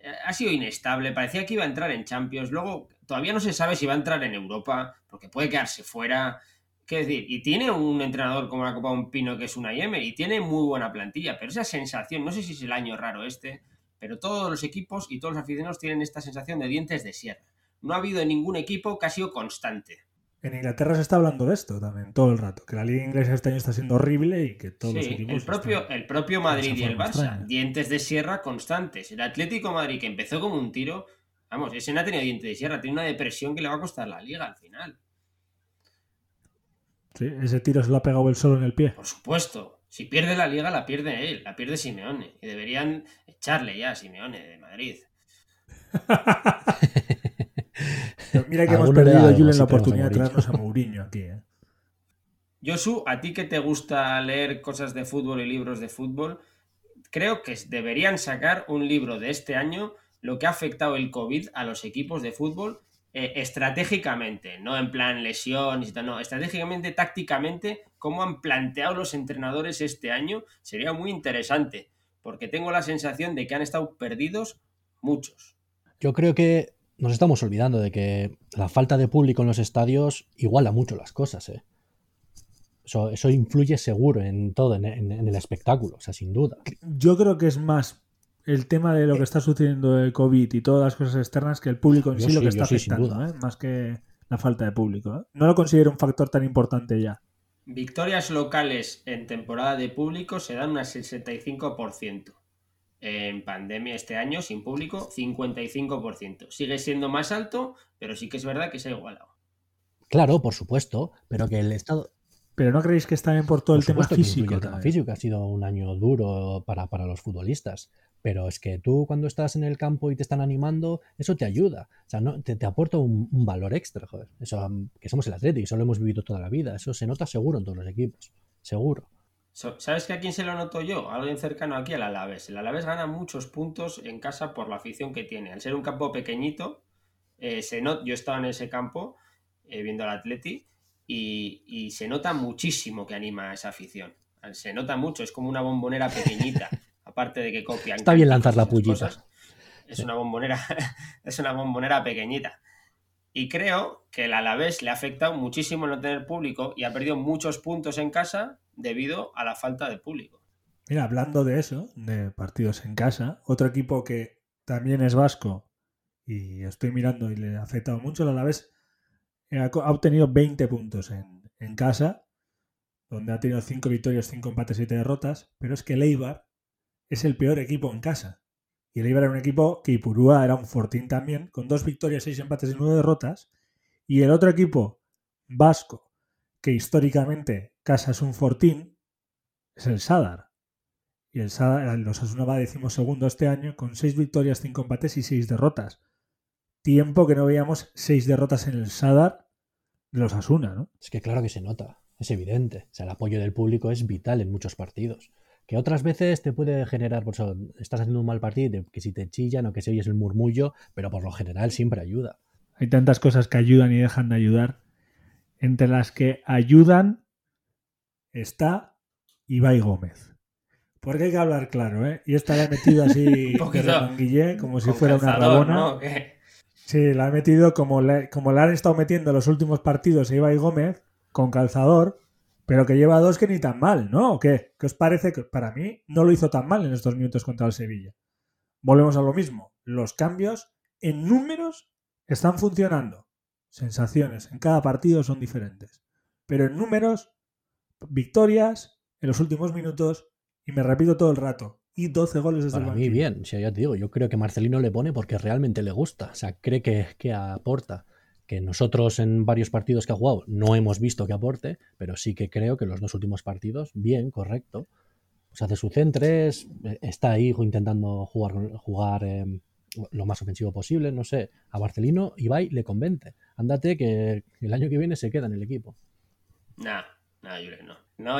eh, ha sido inestable, parecía que iba a entrar en Champions, luego todavía no se sabe si va a entrar en Europa, porque puede quedarse fuera. ¿Qué decir? Y tiene un entrenador como la Copa Un Pino que es una Yemer y tiene muy buena plantilla, pero esa sensación, no sé si es el año raro este, pero todos los equipos y todos los aficionados tienen esta sensación de dientes de sierra. No ha habido ningún equipo que ha sido constante. En Inglaterra se está hablando de esto también, todo el rato, que la liga inglesa este año está siendo horrible y que todos los equipos... El propio, el propio Madrid y el Barça, dientes de sierra constantes. El Atlético Madrid, que empezó como un tiro, vamos, ese no ha tenido dientes de sierra, tiene una depresión que le va a costar la liga al final. Sí, ese tiro se lo ha pegado él solo en el pie. Por supuesto. Si pierde la liga, la pierde él, la pierde Simeone. Y deberían echarle ya a Simeone de Madrid. mira que hemos perdido Julen la oportunidad de traernos a Mourinho aquí. ¿eh? Josu, a ti que te gusta leer cosas de fútbol y libros de fútbol, creo que deberían sacar un libro de este año lo que ha afectado el COVID a los equipos de fútbol eh, estratégicamente, no en plan lesiones, no, estratégicamente, tácticamente, cómo han planteado los entrenadores este año, sería muy interesante, porque tengo la sensación de que han estado perdidos muchos. Yo creo que nos estamos olvidando de que la falta de público en los estadios iguala mucho las cosas. ¿eh? Eso, influye seguro en todo, en, el espectáculo, o sea, sin duda. Yo creo que es más el tema de lo que está sucediendo el COVID y todas las cosas externas que el público en sí, lo que está afectando, ¿eh? más que la falta de público. ¿eh? No lo considero un factor tan importante ya. Victorias locales en temporada de público se dan un 65% en pandemia este año, sin público, 55%. Sigue siendo más alto, pero sí que es verdad que se ha igualado. Claro, por supuesto, pero que el Estado... Pero no creéis que está bien por todo el tema físico. El tema físico ha sido un año duro para, los futbolistas. Pero es que tú cuando estás en el campo y te están animando, eso te ayuda. O sea, no, te, aporta un, valor extra, joder. Eso, que somos el Atlético, eso lo hemos vivido toda la vida. Eso se nota seguro en todos los equipos. Seguro. ¿Sabes que a quién se lo noto yo? Alguien cercano aquí al Alavés. El Alavés gana muchos puntos en casa por la afición que tiene. Al ser un campo pequeñito, eh, se yo estaba en ese campo eh, viendo al Atleti y, se nota muchísimo que anima a esa afición. Se nota mucho, es como una bombonera pequeñita, aparte de que copian. Está bien lanzar la pullita. Es una bombonera, es una bombonera pequeñita. Y creo que el Alavés le ha afectado muchísimo no tener público y ha perdido muchos puntos en casa debido a la falta de público. Mira, hablando de eso, de partidos en casa, otro equipo que también es vasco y estoy mirando y le ha afectado mucho, el Alavés eh, ha obtenido 20 puntos en, en casa, donde ha tenido 5 victorias, 5 empates y 7 derrotas, pero es que el Eibar es el peor equipo en casa. Y el Eibar era un equipo que Ipurúa era un fortín también, con dos victorias, seis empates y nueve derrotas. Y el otro equipo, vasco, que históricamente casa es un fortín, es el Sadar. Y el Sadar, los Asuna va segundo este año, con seis victorias, cinco empates y seis derrotas. Tiempo que no veíamos seis derrotas en el Sadar de los Asuna, ¿no? Es que claro que se nota, es evidente. O sea, el apoyo del público es vital en muchos partidos. Que otras veces te puede generar, por eso estás haciendo un mal partido, que si te chillan o que si oyes el murmullo, pero por lo general siempre ayuda. Hay tantas cosas que ayudan y dejan de ayudar. Entre las que ayudan está Ibai Gómez. Porque hay que hablar claro, ¿eh? Y esta la he metido así Guillé, como si fuera una rabona. Sí, la he metido como le, como la han estado metiendo en los últimos partidos a Ibai Gómez con calzador, pero que lleva dos que ni tan mal, ¿no? ¿O qué? ¿Qué os parece? Que para mí no lo hizo tan mal en estos minutos contra el Sevilla. Volvemos a lo mismo. Los cambios en números están funcionando. Sensaciones en cada partido son diferentes. Pero en números, victorias en los últimos minutos, y me repito todo el rato, y 12 goles desde Para el mí, bien. O sea, ya te digo, yo creo que Marcelino le pone porque realmente le gusta. O sea, cree que, que aporta. Que nosotros en varios partidos que ha jugado no hemos visto que aporte, pero sí que creo que los dos últimos partidos, bien, correcto. Pues hace su centres, está ahí intentando jugar, jugar eh, lo más ofensivo posible, no sé. A Marcelino, Ibai le convence. Ándate que el año que viene se queda en el equipo. Nah, nah, Julen, no. No,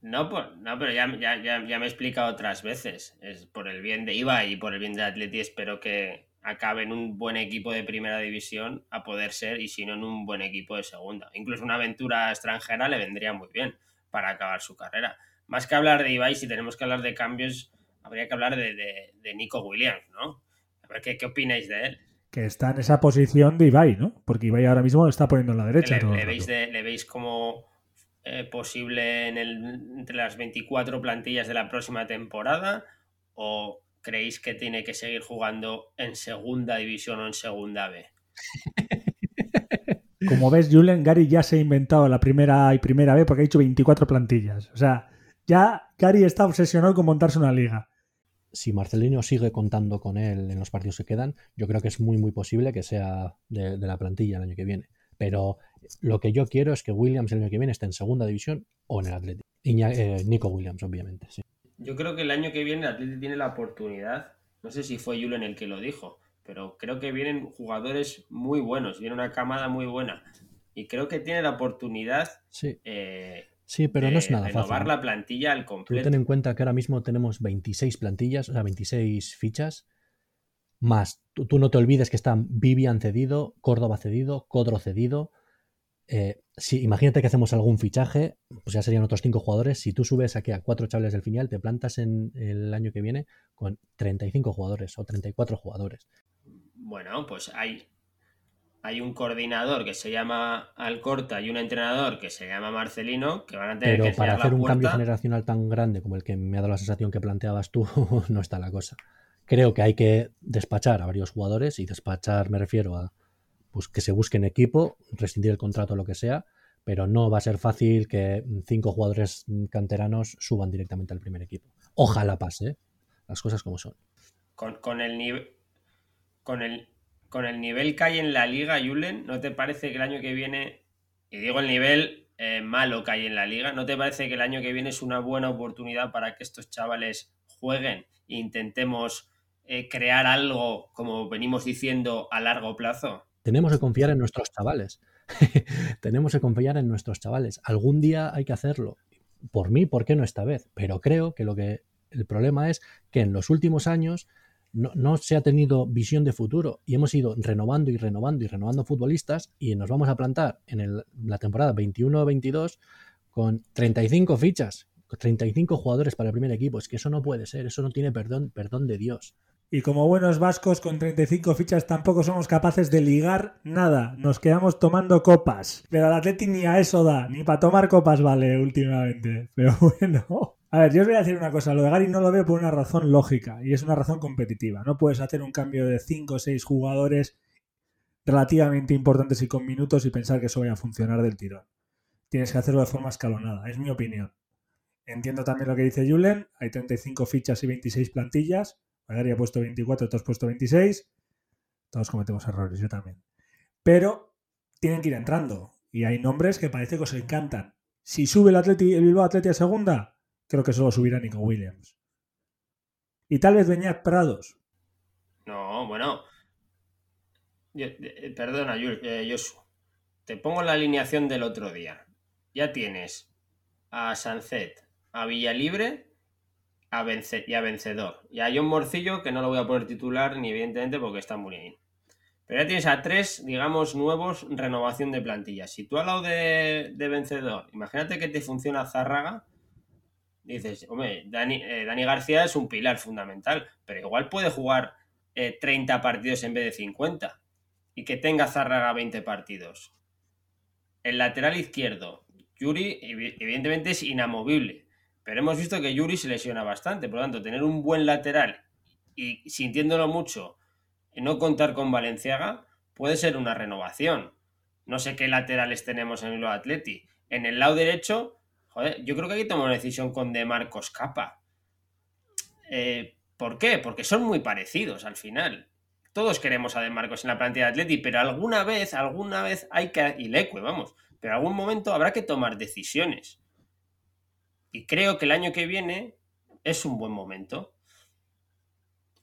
no, no, no, pero ya, ya, ya, ya me he explicado otras veces. Es por el bien de Ibai y por el bien de Atleti. Espero que acabe en un buen equipo de primera división a poder ser, y si no, en un buen equipo de segunda. Incluso una aventura extranjera le vendría muy bien para acabar su carrera. Más que hablar de Ibai, si tenemos que hablar de cambios, habría que hablar de, de- de Nico Williams, ¿no? A ver qué, qué opináis de él. Que está en esa posición de Ibai, ¿no? Porque Ibai ahora mismo lo está poniendo en la derecha. ¿Le, veis de- le veis como eh, posible en el, entre las 24 plantillas de la próxima temporada? ¿O creéis que tiene que seguir jugando en segunda división o en segunda B? Como ves, Julen, Gary ya se ha inventado la primera A y primera B porque ha hecho 24 plantillas. O sea, ya Gary está obsesionado con montarse una liga. Si Marcelino sigue contando con él en los partidos que quedan, yo creo que es muy, muy posible que sea de, de la plantilla el año que viene. Pero lo que yo quiero es que Williams el año que viene esté en segunda división o en el Atlético. Y eh, Nico Williams, obviamente, sí. Yo creo que el año que viene el Atleti tiene la oportunidad, no sé si fue Julen el que lo dijo, pero creo que vienen jugadores muy buenos, viene una camada muy buena. Y creo que tiene la oportunidad Sí, eh, sí pero de no es nada renovar fácil. la plantilla al Tú completo. ten en cuenta que ahora mismo tenemos 26 plantillas, o sea, 26 fichas, más tú, tú no te olvides que están Vivian cedido, Córdoba cedido, Codro cedido. Eh, si, imagínate que hacemos algún fichaje, pues ya serían otros cinco jugadores. Si tú subes aquí a cuatro chavales del final, te plantas en el año que viene con 35 jugadores o 34 jugadores. Bueno, pues hay, hay un coordinador que se llama Alcorta y un entrenador que se llama Marcelino que van a tener Pero que para hacer la un cambio generacional tan grande como el que me ha dado la sensación que planteabas tú, no está la cosa. Creo que hay que despachar a varios jugadores y despachar me refiero a pues, que se busquen equipo, rescindir el contrato o lo que sea, pero no va a ser fácil que cinco jugadores canteranos suban directamente al primer equipo. Ojalá pase, ¿eh? las cosas como son. Con, con el nivel con el con el nivel que hay en la liga, Julen, ¿no te parece que el año que viene, y digo el nivel eh, malo que hay en la liga, ¿no te parece que el año que viene es una buena oportunidad para que estos chavales jueguen e intentemos eh, crear algo, como venimos diciendo, a largo plazo? Tenemos que confiar en nuestros chavales. Tenemos que confiar en nuestros chavales. Algún día hay que hacerlo. Por mí, ¿por qué no esta vez? Pero creo que lo que el problema es que en los últimos años no, se ha tenido visión de futuro y hemos ido renovando y renovando y renovando futbolistas y nos vamos a plantar en la temporada 21-22 con 35 fichas, con 35 jugadores para el primer equipo. Es que eso no puede ser, eso no tiene perdón, perdón de Dios. Y como buenos vascos con 35 fichas tampoco somos capaces de ligar nada. Nos quedamos tomando copas. Pero al Atleti ni a eso da, ni para tomar copas vale últimamente. Pero bueno. A ver, yo os voy a decir una cosa. Lo de Gary no lo veo por una razón lógica y es una razón competitiva. No puedes hacer un cambio de 5 o 6 jugadores relativamente importantes y con minutos y pensar que eso vaya a funcionar del tirón. Tienes que hacerlo de forma escalonada, es mi opinión. Entiendo también lo que dice Julen. Hay 35 fichas y 26 plantillas. Gary ha puesto 24, tú has puesto 26. Todos cometemos errores, yo también. Pero tienen que ir entrando. Y hay nombres que parece que os encantan. Si sube el, Atleti, el Bilbao Atleti a segunda, creo que solo subirá Nico Williams. Y tal vez Beñat Prados. No, bueno. Yo, eh, perdona, eh, Josu. Te pongo la alineación del otro día. Ya tienes a Sancet, a Villalibre a y a Vencedor. Y a John Morcillo, que no lo voy a poner titular ni evidentemente porque está muy bien. Pero ya tienes a tres, digamos, nuevos renovación de plantilla. Si tú al lado de, Vencedor, imagínate que te funciona Zárraga, dices, hombre, Dani, eh, Dani, García es un pilar fundamental, pero igual puede jugar 30 eh, partidos en vez de 50 y que tenga Zárraga 20 partidos. El lateral izquierdo, Yuri, evidentemente es inamovible, pero hemos visto que Yuri se lesiona bastante, por lo tanto, tener un buen lateral y sintiéndolo mucho, no contar con Valenciaga puede ser una renovación. No sé qué laterales tenemos en el Atleti. En el lado derecho, joder, yo creo que hay que tomar una decisión con De Marcos Capa. Eh, ¿Por qué? Porque son muy parecidos al final. Todos queremos a De Marcos en la plantilla de Atleti, pero alguna vez, alguna vez hay que. Y Leque, vamos. Pero algún momento habrá que tomar decisiones. Y creo que el año que viene es un buen momento.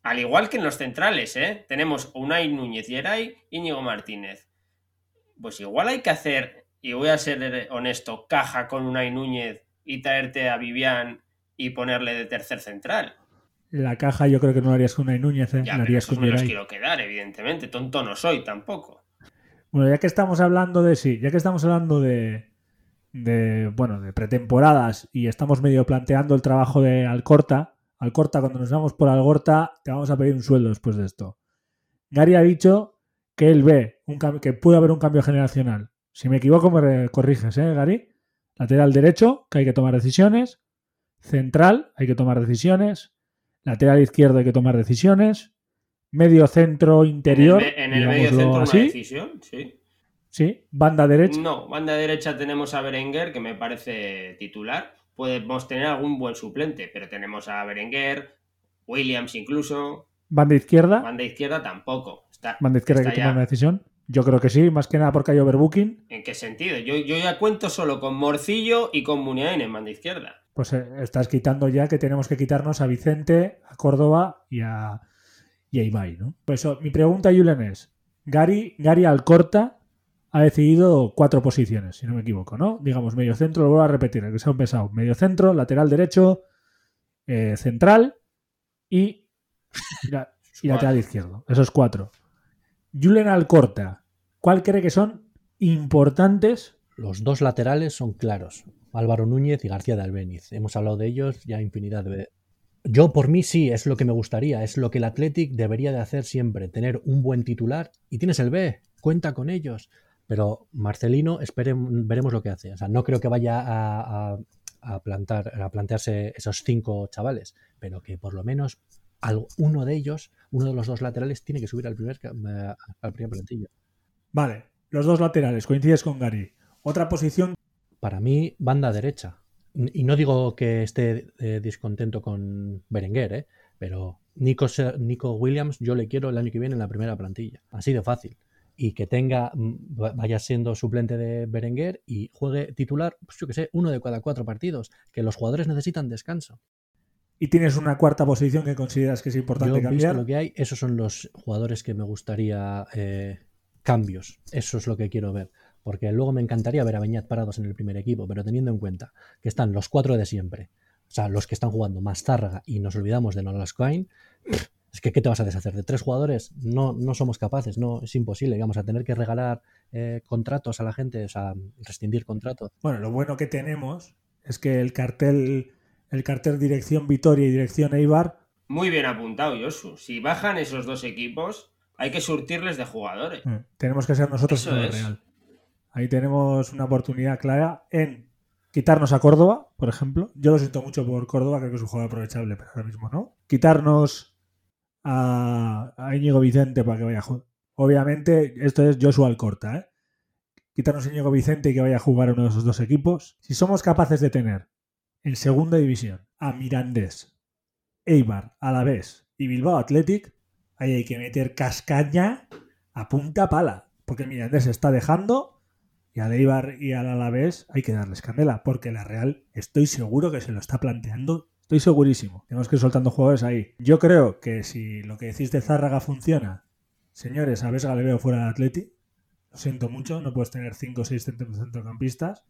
Al igual que en los centrales, ¿eh? Tenemos Unai Núñez y Eray, Íñigo Martínez. Pues igual hay que hacer, y voy a ser honesto, caja con Unai Núñez y traerte a Vivian y ponerle de tercer central. La caja yo creo que no lo harías con Unai Núñez, ¿eh? Ya, lo harías con me los quiero quedar, evidentemente. Tonto no soy tampoco. Bueno, ya que estamos hablando de sí, ya que estamos hablando de, de bueno, de pretemporadas y estamos medio planteando el trabajo de Alcorta, Alcorta, cuando nos vamos por Algorta, te vamos a pedir un sueldo después de esto. Gary ha dicho que él ve un que puede haber un cambio generacional. Si me equivoco, me corriges, ¿eh, Gary? Lateral derecho, que hay que tomar decisiones. Central, hay que tomar decisiones. Lateral izquierdo, hay que tomar decisiones. Medio centro interior. En el, medio centro, una decisión, sí. Sí, banda derecha. No, banda derecha tenemos a Berenguer, que me parece titular podemos tener algún buen suplente, pero tenemos a Berenguer, Williams incluso. ¿Banda izquierda? Banda izquierda tampoco. ¿Banda izquierda hay que tomar una decisión? Yo creo que sí, más que nada porque hay overbooking. ¿En qué sentido? Yo, ya cuento solo con Morcillo y con Muniain en banda izquierda. Pues eh, estás quitando ya que tenemos que quitarnos a Vicente, a Córdoba y a, y a Ibai, ¿no? Pues eso, mi pregunta, Julen, es: Gary, Gary Alcorta ha decidido cuatro posiciones, si no me equivoco, ¿no? Digamos, medio centro, lo vuelvo a repetir, que se ha pesado. Medio centro, lateral derecho, eh, central y, y, lateral izquierdo. Esos cuatro. Julen Alcorta, ¿cuál cree que son importantes? Los dos laterales son claros. Álvaro Núñez y García de Albeniz. Hemos hablado de ellos ya infinidad de veces. Yo por mí sí, es lo que me gustaría, es lo que el Athletic debería de hacer siempre, tener un buen titular y tienes el B, cuenta con ellos. Pero Marcelino, veremos lo que hace. O sea, no creo que vaya a, plantar, a plantearse esos cinco chavales, pero que por lo menos uno de ellos, uno de los dos laterales, tiene que subir al primer, al primer plantilla. Vale, los dos laterales, coincides con Gary. Otra posición. Para mí, banda derecha. Y no digo que esté eh, descontento con Berenguer, ¿eh? pero Nico, Nico Williams yo le quiero el año que viene en la primera plantilla. Así de fácil y que tenga, mm, vaya siendo suplente de Berenguer y juegue titular, pues yo que sé, uno de cada cuatro partidos, que los jugadores necesitan descanso. ¿Y tienes una cuarta posición que consideras que es importante cambiar? lo que hay, esos son los jugadores que me gustaría eh, cambios. Eso es lo que quiero ver. Porque luego me encantaría ver a Beñat parados en el primer equipo, pero teniendo en cuenta que están los cuatro de siempre, o sea, los que están jugando más Zárraga y nos olvidamos de Nolas Coin, es que ¿qué te vas a deshacer? ¿De tres jugadores? No, no somos capaces, no, es imposible. Vamos a tener que regalar eh, contratos a la gente, o sea, rescindir contratos. Bueno, lo bueno que tenemos es que el cartel, el cartel dirección Vitoria y dirección Eibar. Muy bien apuntado, Josu. Si bajan esos dos equipos, hay que surtirles de jugadores. Mm, tenemos que ser nosotros el real. Ahí tenemos una oportunidad clara en quitarnos a Córdoba, por ejemplo. Yo lo siento mucho por Córdoba, creo que es un juego aprovechable, pero ahora mismo no. Quitarnos a, a Íñigo Vicente para que vaya a jugar. Obviamente, esto es Joshua Alcorta, ¿eh? Quitarnos a Íñigo Vicente y que vaya a jugar uno de esos dos equipos. Si somos capaces de tener en segunda división a Mirandés, Eibar, Alavés y Bilbao Athletic, ahí hay que meter cascaña a punta pala. Porque Mirandés se está dejando y al Eibar y al Alavés hay que darles candela. Porque la Real estoy seguro que se lo está planteando Estoy segurísimo. Tenemos que ir soltando jugadores ahí. Yo creo que si lo que decís de Zárraga funciona, señores, a Vesga le veo fuera de Atleti. Lo siento mucho, no puedes tener 5 o 6 centrocampistas.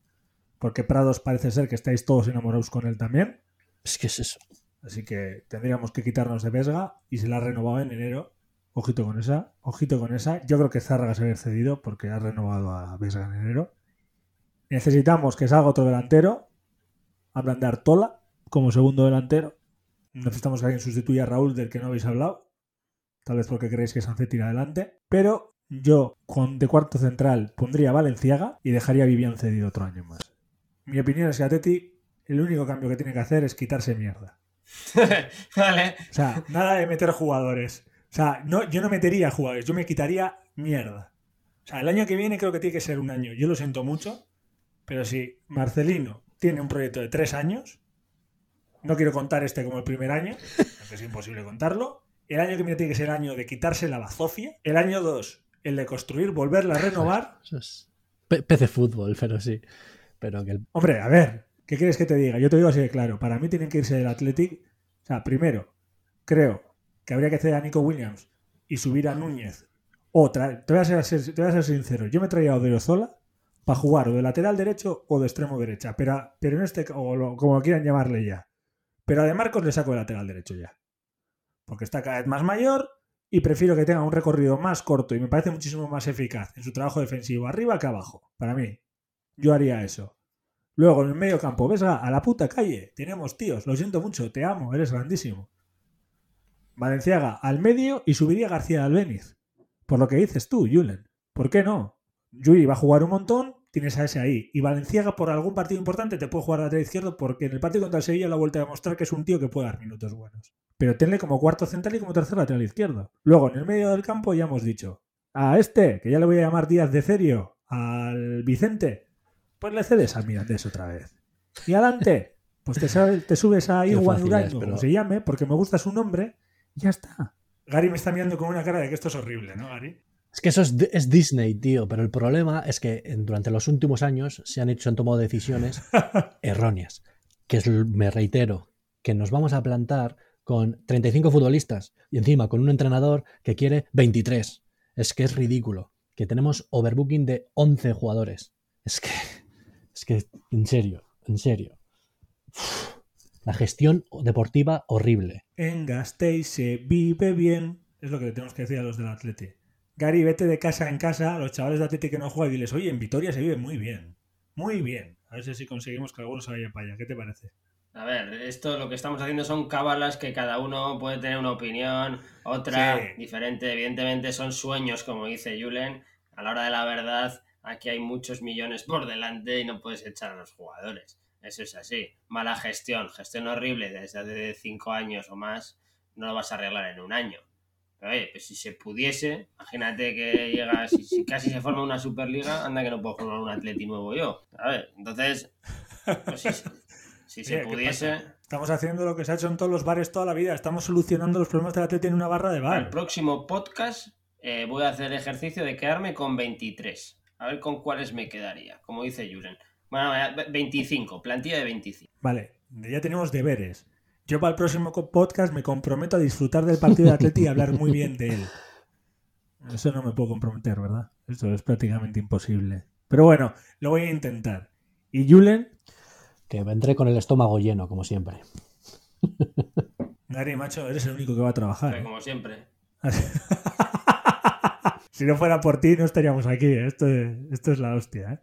Porque Prados parece ser que estáis todos enamorados con él también. Es que es eso. Así que tendríamos que quitarnos de Vesga y se la ha renovado en enero. Ojito con esa, ojito con esa. Yo creo que Zárraga se había cedido porque ha renovado a Vesga en enero. Necesitamos que salga otro delantero. Hablan de Artola como segundo delantero. Necesitamos que alguien sustituya a Raúl del que no habéis hablado. Tal vez porque creéis que Sánchez tira adelante. Pero yo con de cuarto central pondría a Valenciaga y dejaría a Vivian cedido otro año más. Mi opinión es que Atleti el único cambio que tiene que hacer es quitarse mierda. vale. O sea, nada de meter jugadores. O sea, no, yo no metería jugadores, yo me quitaría mierda. O sea, el año que viene creo que tiene que ser un año. Yo lo siento mucho, pero si Marcelino tiene un proyecto de tres años, no quiero contar este como el primer año, porque es imposible contarlo. El año que viene tiene que ser el año de quitarse la bazofia. El año dos, el de construir, volverla a renovar. Eso es PC fútbol, pero sí. Pero el- Hombre, a ver, ¿qué quieres que te diga? Yo te digo así de claro. Para mí tienen que irse del Athletic. O sea, primero, creo que habría que ceder a Nico Williams y subir a Núñez. O te, voy a ser, sincero, yo me traía a Odriozola para jugar o de lateral derecho o de extremo derecha. Pero, pero en este, o como quieran llamarle ya. Pero a De Marcos le saco de lateral derecho ya. Porque está cada vez más mayor y prefiero que tenga un recorrido más corto y me parece muchísimo más eficaz en su trabajo defensivo arriba que abajo. Para mí, yo haría eso. Luego en el medio campo, ves a, la puta calle. Tenemos tíos, lo siento mucho, te amo, eres grandísimo. Valenciaga al medio y subiría García Albeniz. Por lo que dices tú, Julen. ¿Por qué no? Yuri va a jugar un montón, tienes a ese ahí. Y Valenciaga por algún partido importante te puede jugar lateral izquierdo porque en el partido contra el Sevilla lo ha vuelto a demostrar que es un tío que puede dar minutos buenos. Pero tenle como cuarto central y como tercer lateral izquierdo. Luego en el medio del campo ya hemos dicho. A este, que ya le voy a llamar Díaz de Cerio, al Vicente, pues le cedes al Mirandés otra vez. Y adelante, pues te, subes a es, pero- como se llame, porque me gusta su nombre, y ya está. Gary me está mirando con una cara de que esto es horrible, ¿no, Gary? Es que eso es, Di- es Disney, tío. Pero el problema es que en- durante los últimos años se han hecho, se han tomado decisiones erróneas. Que es, me reitero, que nos vamos a plantar con 35 futbolistas y encima con un entrenador que quiere 23. Es que es ridículo. Que tenemos overbooking de 11 jugadores. Es que, es que, en serio, en serio. Uf, la gestión deportiva horrible. En Gasteiz se vive bien. Es lo que le tenemos que decir a los del Atleti. Gary, vete de casa en casa a los chavales de Atleti que no juegan y diles, oye, en Vitoria se vive muy bien. Muy bien. A ver si conseguimos que algunos se vayan para allá. ¿Qué te parece? A ver, esto lo que estamos haciendo son cábalas que cada uno puede tener una opinión, otra Sí. diferente. Evidentemente son sueños, como dice Julen. A la hora de la verdad, aquí hay muchos millones por delante y no puedes echar a los jugadores. Eso es así. Mala gestión, gestión horrible desde hace cinco años o más, no lo vas a arreglar en un año. Pero oye, pues si se pudiese, imagínate que llega, si, si casi se forma una Superliga, anda que no puedo formar un Atleti nuevo yo. A ver, entonces, pues si, si se Oye, ¿qué pudiese... Estamos haciendo lo que se ha hecho en todos los bares toda la vida. Estamos solucionando los problemas del Atleti en una barra de El bar. próximo podcast eh, voy a hacer el ejercicio de quedarme con 23. A ver con cuáles me quedaría, como dice Juren. Bueno, vaya, 25, plantilla de 25. Vale, ya tenemos deberes. Yo para el próximo podcast me comprometo a disfrutar del partido de Atleti y hablar muy bien de él. Eso no me puedo comprometer, ¿verdad? Esto es prácticamente imposible. Pero bueno, lo voy a intentar. Y Julen, Que vendré con el estómago lleno, como siempre. Gary, macho, eres el único que va a trabajar. Pero ¿eh? como siempre. si no fuera por ti, no estaríamos aquí. ¿eh? Esto, es, esto es la hostia. ¿eh?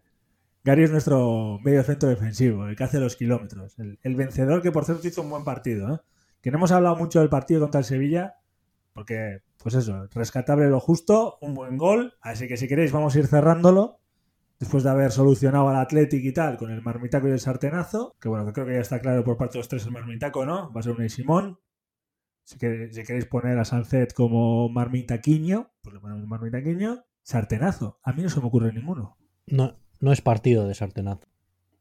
Gary es nuestro medio centro defensivo, el que hace los kilómetros. El, el vencedor que, por cierto, hizo un buen partido. ¿eh? Que no hemos hablado mucho del partido contra el Sevilla, porque, pues eso, rescatable lo justo, un buen gol. Así que si queréis, vamos a ir cerrándolo. Después de haber solucionado al Athletic y tal, con el marmitaco y el sartenazo, que bueno, que creo que ya está claro por parte de los tres el marmitaco, ¿no? Va a ser un Simón. Si, queréis, si queréis poner a Sancet como marmitaquiño, pues le ponemos marmitaquiño. Sartenazo. A mí no se me ocurre ninguno. No, no es partido de sartenazo.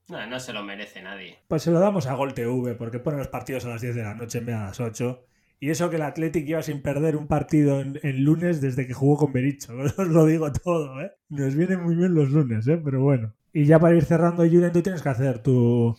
No, no se lo merece nadie. Pues se lo damos a Gol TV, porque pone los partidos a las 10 de la noche en vez de a las 8. Y eso que el Athletic lleva sin perder un partido en, en lunes desde que jugó con Bericho. Os lo digo todo, ¿eh? Nos vienen muy bien los lunes, ¿eh? Pero bueno. Y ya para ir cerrando, Julen, tú tienes que hacer tu,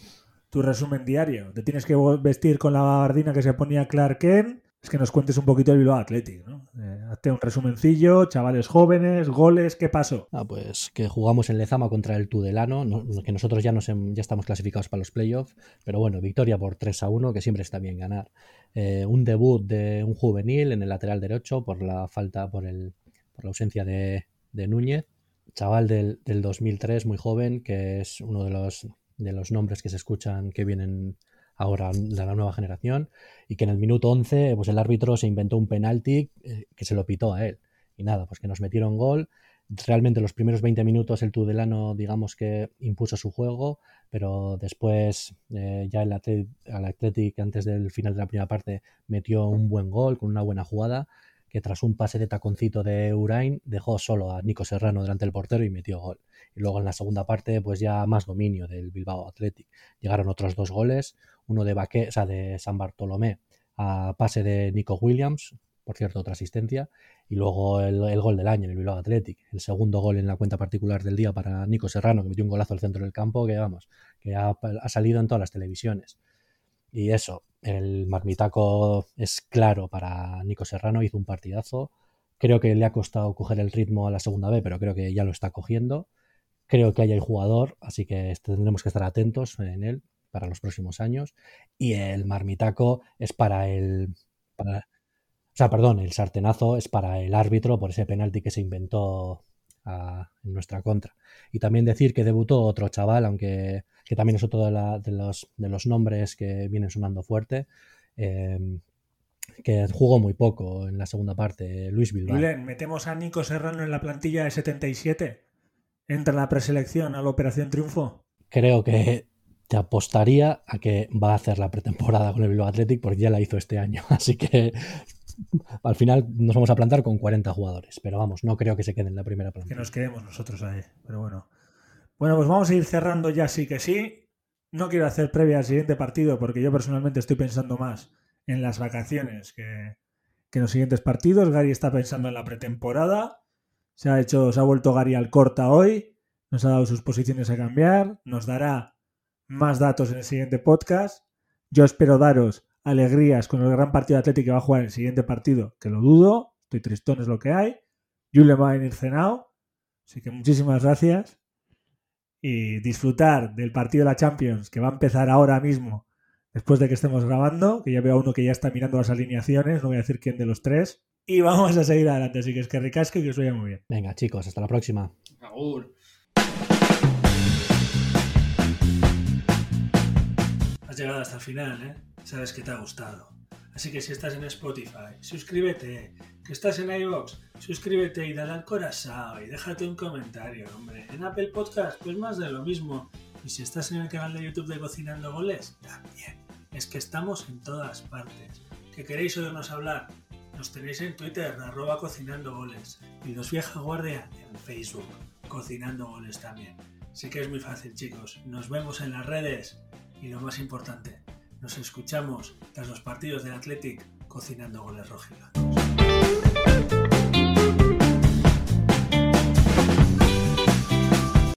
tu resumen diario. Te tienes que vestir con la gabardina que se ponía Clark Kent, es que nos cuentes un poquito el Bilbao Athletic, ¿no? Eh, hazte un resumencillo, chavales jóvenes, goles, ¿qué pasó? Ah, pues que jugamos en Lezama contra el Tudelano, que nosotros ya, nos ya estamos clasificados para los playoffs, pero bueno, victoria por 3 a 1, que siempre está bien ganar. Eh, un debut de un juvenil en el lateral derecho por la falta, por, el, por la ausencia de, de Núñez, chaval del, del 2003, muy joven, que es uno de los, de los nombres que se escuchan que vienen ahora de la nueva generación, y que en el minuto 11 pues el árbitro se inventó un penalti eh, que se lo pitó a él. Y nada, pues que nos metieron gol. Realmente los primeros 20 minutos el Tudelano digamos que impuso su juego, pero después eh, ya el Athletic antes del final de la primera parte metió un buen gol con una buena jugada que tras un pase de taconcito de Urain dejó solo a Nico Serrano delante del portero y metió gol. Y luego en la segunda parte, pues ya más dominio del Bilbao Athletic. Llegaron otros dos goles, uno de Baque, o sea, de San Bartolomé a pase de Nico Williams, por cierto, otra asistencia, y luego el, gol del año en el Bilbao Athletic, el segundo gol en la cuenta particular del día para Nico Serrano, que metió un golazo al centro del campo, que vamos, que ha salido en todas las televisiones. Y eso, el marmitaco es claro para Nico Serrano, hizo un partidazo. Creo que le ha costado coger el ritmo a la segunda B, pero creo que ya lo está cogiendo. Creo que hay el jugador, así que tendremos que estar atentos en él para los próximos años. Y el marmitaco es para el. O sea, perdón, el sartenazo es para el árbitro por ese penalti que se inventó en nuestra contra. Y también decir que debutó otro chaval, aunque que también es otro de, los, de los, nombres que vienen sonando fuerte, eh, que jugó muy poco en la segunda parte, Luis Bilbao. metemos a Nico Serrano en la plantilla de 77. ¿Entra en la preselección a la Operación Triunfo? Creo que te apostaría a que va a hacer la pretemporada con el Bilbao Athletic porque ya la hizo este año. Así que al final nos vamos a plantar con 40 jugadores, pero vamos, no creo que se quede en la primera plantilla. Que nos quedemos nosotros ahí, pero bueno. Bueno, pues vamos a ir cerrando ya sí que sí. No quiero hacer previa al siguiente partido porque yo personalmente estoy pensando más en las vacaciones que, en los siguientes partidos. Gary está pensando en la pretemporada. Se ha hecho, se ha vuelto Gary al corta hoy. Nos ha dado sus posiciones a cambiar. Nos dará más datos en el siguiente podcast. Yo espero daros alegrías con el gran partido atlético que va a jugar el siguiente partido, que lo dudo, estoy tristón, es lo que hay. Julio va a venir cenado, así que muchísimas gracias. Y disfrutar del partido de la Champions, que va a empezar ahora mismo, después de que estemos grabando, que ya veo a uno que ya está mirando las alineaciones, no voy a decir quién de los tres. Y vamos a seguir adelante, así que es que ricasco y que os vaya muy bien. Venga, chicos, hasta la próxima. Has llegado hasta el final, ¿eh? sabes que te ha gustado. Así que si estás en Spotify, suscríbete. Que estás en iVoox, suscríbete y dale al corazón y déjate un comentario, hombre. En Apple Podcast, pues más de lo mismo. Y si estás en el canal de YouTube de Cocinando Goles, también. Es que estamos en todas partes. ¿Que queréis oírnos hablar? Nos tenéis en Twitter, arroba Cocinando Goles. Y los Vieja Guardia en Facebook, Cocinando Goles también. Sí que es muy fácil, chicos. Nos vemos en las redes. Y lo más importante, nos escuchamos tras los partidos del Athletic cocinando goles rojos.